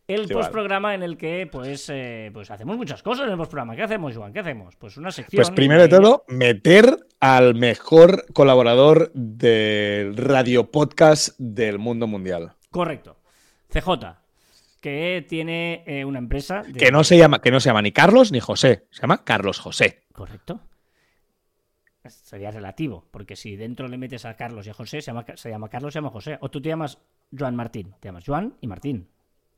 El Sí, postprograma en el que, pues, eh, pues hacemos muchas cosas en el postprograma. ¿Qué hacemos, Joan? ¿Qué hacemos? Pues una sección. Pues primero de todo, meter al mejor colaborador del radio podcast del mundo mundial. Correcto. CJ, que tiene eh, una empresa. de- Que no se llama, que no se llama ni Carlos ni José. Se llama Carlos José. Correcto. Sería relativo, porque si dentro le metes a Carlos y a José, se llama, se llama Carlos, se llama José. O tú te llamas Joan Martín. Te llamas Joan y Martín.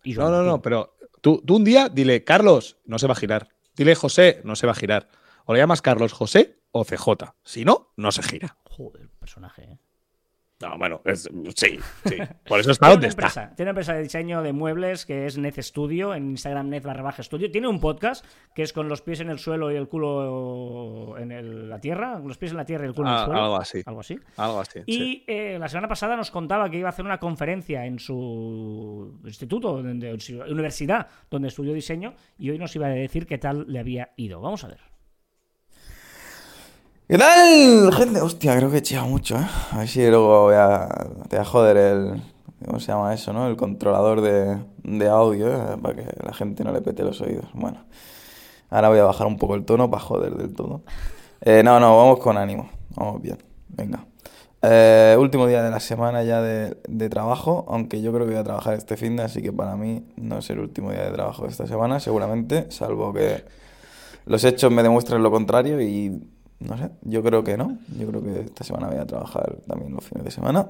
Y No, Joan no, no, Martín. pero tú, tú un día dile Carlos, no se va a girar. Dile José, no se va a girar. O le llamas Carlos José o CJ. Si no, no se gira. Joder, personaje, ¿eh? No, bueno, es- sí, sí. Por eso está Tiene donde está. tiene una empresa de diseño de muebles que es Net Studio, en Instagram net barra baja estudio. Tiene un podcast que es con los pies en el suelo y el culo en el- la tierra, con los pies en la tierra y el culo en Ah, el suelo. algo así. Algo así. Algo así. Y sí. eh, la semana pasada nos contaba que iba a hacer una conferencia en su instituto, en su universidad, donde estudió diseño, y hoy nos iba a decir qué tal le había ido. Vamos a ver. ¿Qué tal, gente? Hostia, creo que he mucho, ¿eh? A ver si luego voy a, te voy a joder el... ¿Cómo se llama eso, no? El controlador de, de audio, ¿eh? Para que la gente no le pete los oídos. Bueno, ahora voy a bajar un poco el tono para joder del todo. Eh, no, no, vamos con ánimo. Vamos bien. Venga. Eh, último día de la semana ya de, de trabajo, aunque yo creo que voy a trabajar este fin de, así que para mí no es el último día de trabajo de esta semana, seguramente, salvo que los hechos me demuestran lo contrario y no sé, yo creo que no. Yo creo que esta semana voy a trabajar también los fines de semana.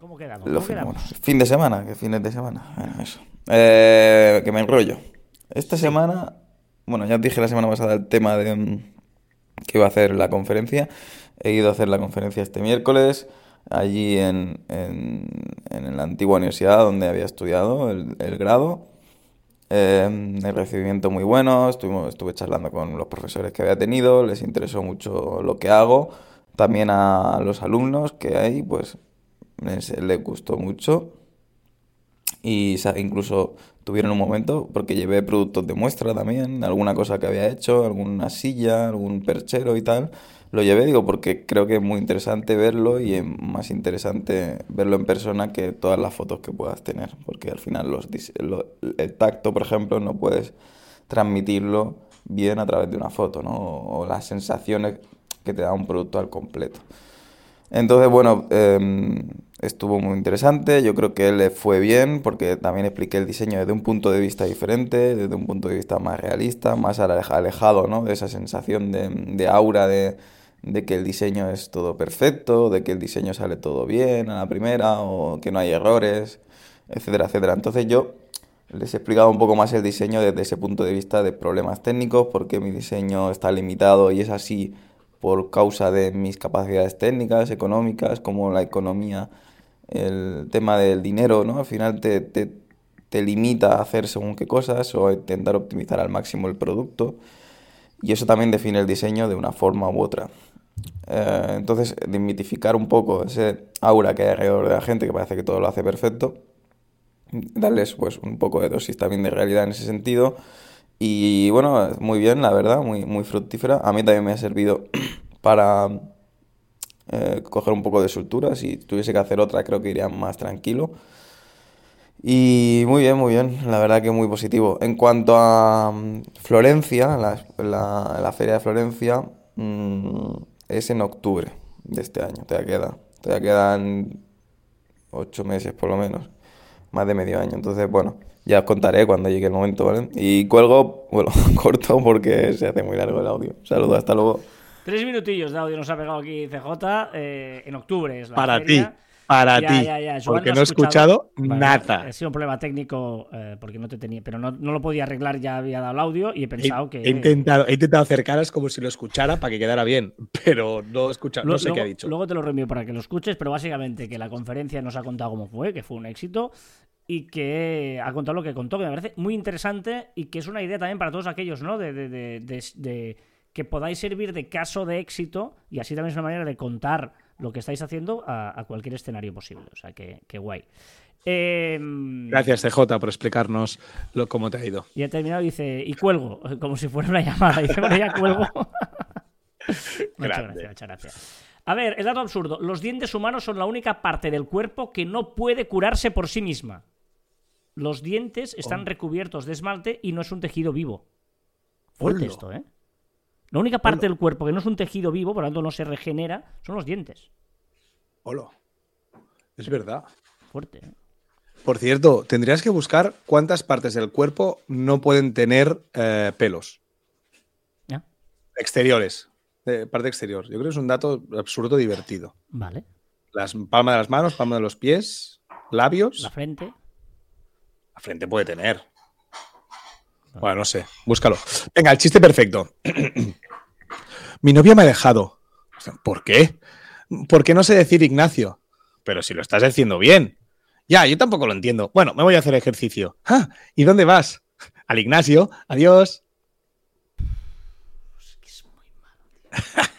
¿Cómo quedamos? Los ¿Cómo fines, quedamos? bueno, fin de semana, que fines de semana. Bueno, eso. Eh, que me enrollo. Esta semana, bueno, ya os dije la semana pasada el tema de mm, que iba a hacer la conferencia. He ido a hacer la conferencia este miércoles, allí en, en, en la antigua universidad donde había estudiado el, el grado. Eh, el recibimiento muy bueno, estuvimos, estuve charlando con los profesores que había tenido, les interesó mucho lo que hago. También a los alumnos que hay, pues les, les gustó mucho. Y incluso tuvieron un momento, porque llevé productos de muestra también, alguna cosa que había hecho, alguna silla, algún perchero y tal. Lo llevé, digo, porque creo que es muy interesante verlo y es más interesante verlo en persona que todas las fotos que puedas tener, porque al final los, dise- lo- el tacto, por ejemplo, no puedes transmitirlo bien a través de una foto, ¿no? O las sensaciones que te da un producto al completo. Entonces, bueno, eh, estuvo muy interesante. Yo creo que le fue bien porque también expliqué el diseño desde un punto de vista diferente, desde un punto de vista más realista, más aleja- alejado, ¿no? De esa sensación de, de aura de, de que el diseño es todo perfecto, de que el diseño sale todo bien a la primera o que no hay errores, etcétera, etcétera. Entonces yo les he explicado un poco más el diseño desde ese punto de vista de problemas técnicos, porque mi diseño está limitado y es así por causa de mis capacidades técnicas, económicas, como la economía, el tema del dinero, ¿no? Al final te, te, te limita a hacer según qué cosas o a intentar optimizar al máximo el producto. Y eso también define el diseño de una forma u otra. Eh, entonces, desmitificar un poco ese aura que hay alrededor de la gente que parece que todo lo hace perfecto, darles pues un poco de dosis también de realidad en ese sentido. Y bueno, muy bien, la verdad, muy, muy fructífera. A mí también me ha servido para eh, coger un poco de soltura. Si tuviese que hacer otra, creo que iría más tranquilo. Y muy bien, muy bien, la verdad que muy positivo. En cuanto a mm, Florencia, la, la- feria de Florencia mm, es en octubre de este año, todavía queda. Todavía quedan ocho meses por lo menos. más de medio año. Entonces, bueno, ya os contaré cuando llegue el momento, ¿vale? Y cuelgo, bueno, corto porque se hace muy largo el audio. Saludos, hasta luego. Tres minutillos de audio nos ha pegado aquí CJ. eh, en octubre es la Para feria. ti. Para Ya, ti. ya, ya. Joan Porque no he escuchado nada. Ha sido un problema técnico eh, porque no te tenía, pero no, no lo podía arreglar, ya había dado el audio y he He, pensado que. he intentado, he intentado hacer caras como si lo escuchara para que quedara bien, pero no he escuchado, no sé luego, qué ha dicho. luego te lo reenvío para que lo escuches, pero básicamente que la conferencia nos ha contado cómo fue, que fue un éxito y que ha contado lo que contó, que me parece muy interesante y que es una idea también para todos aquellos, ¿no? De, de- de- de- de- que podáis servir de caso de éxito y así también es una manera de contar lo que estáis haciendo a, a cualquier escenario posible. O sea, que, que guay. Eh, Gracias, CJ, por explicarnos lo, cómo te ha ido. Y ha terminado dice, y cuelgo, como si fuera una llamada. Y dice, bueno, ya cuelgo. muchas gracias, muchas gracias. A ver, el dato absurdo. Los dientes humanos son la única parte del cuerpo que no puede curarse por sí misma. Los dientes están recubiertos de esmalte y no es un tejido vivo. Fuerte Hola. esto, ¿eh? La única parte del cuerpo que no es un tejido vivo, por lo tanto no se regenera, son los dientes. Hola. Es verdad. Fuerte, ¿eh? Por cierto, tendrías que buscar cuántas partes del cuerpo no pueden tener eh, pelos. ¿Ya? Exteriores. Parte exterior. Yo creo que es un dato absurdo divertido. Vale. Las palmas de las manos, palmas de los pies, labios. La frente. La frente puede tener. Bueno, no sé, búscalo. Venga, el chiste perfecto. Mi novia me ha dejado. ¿Por qué? Porque no sé decir Ignacio. Pero si lo estás haciendo bien. Ya, yo tampoco lo entiendo. Bueno, me voy a hacer ejercicio. Ah, ¿Y dónde vas? Al Ignacio. Adiós. Es que es muy malo.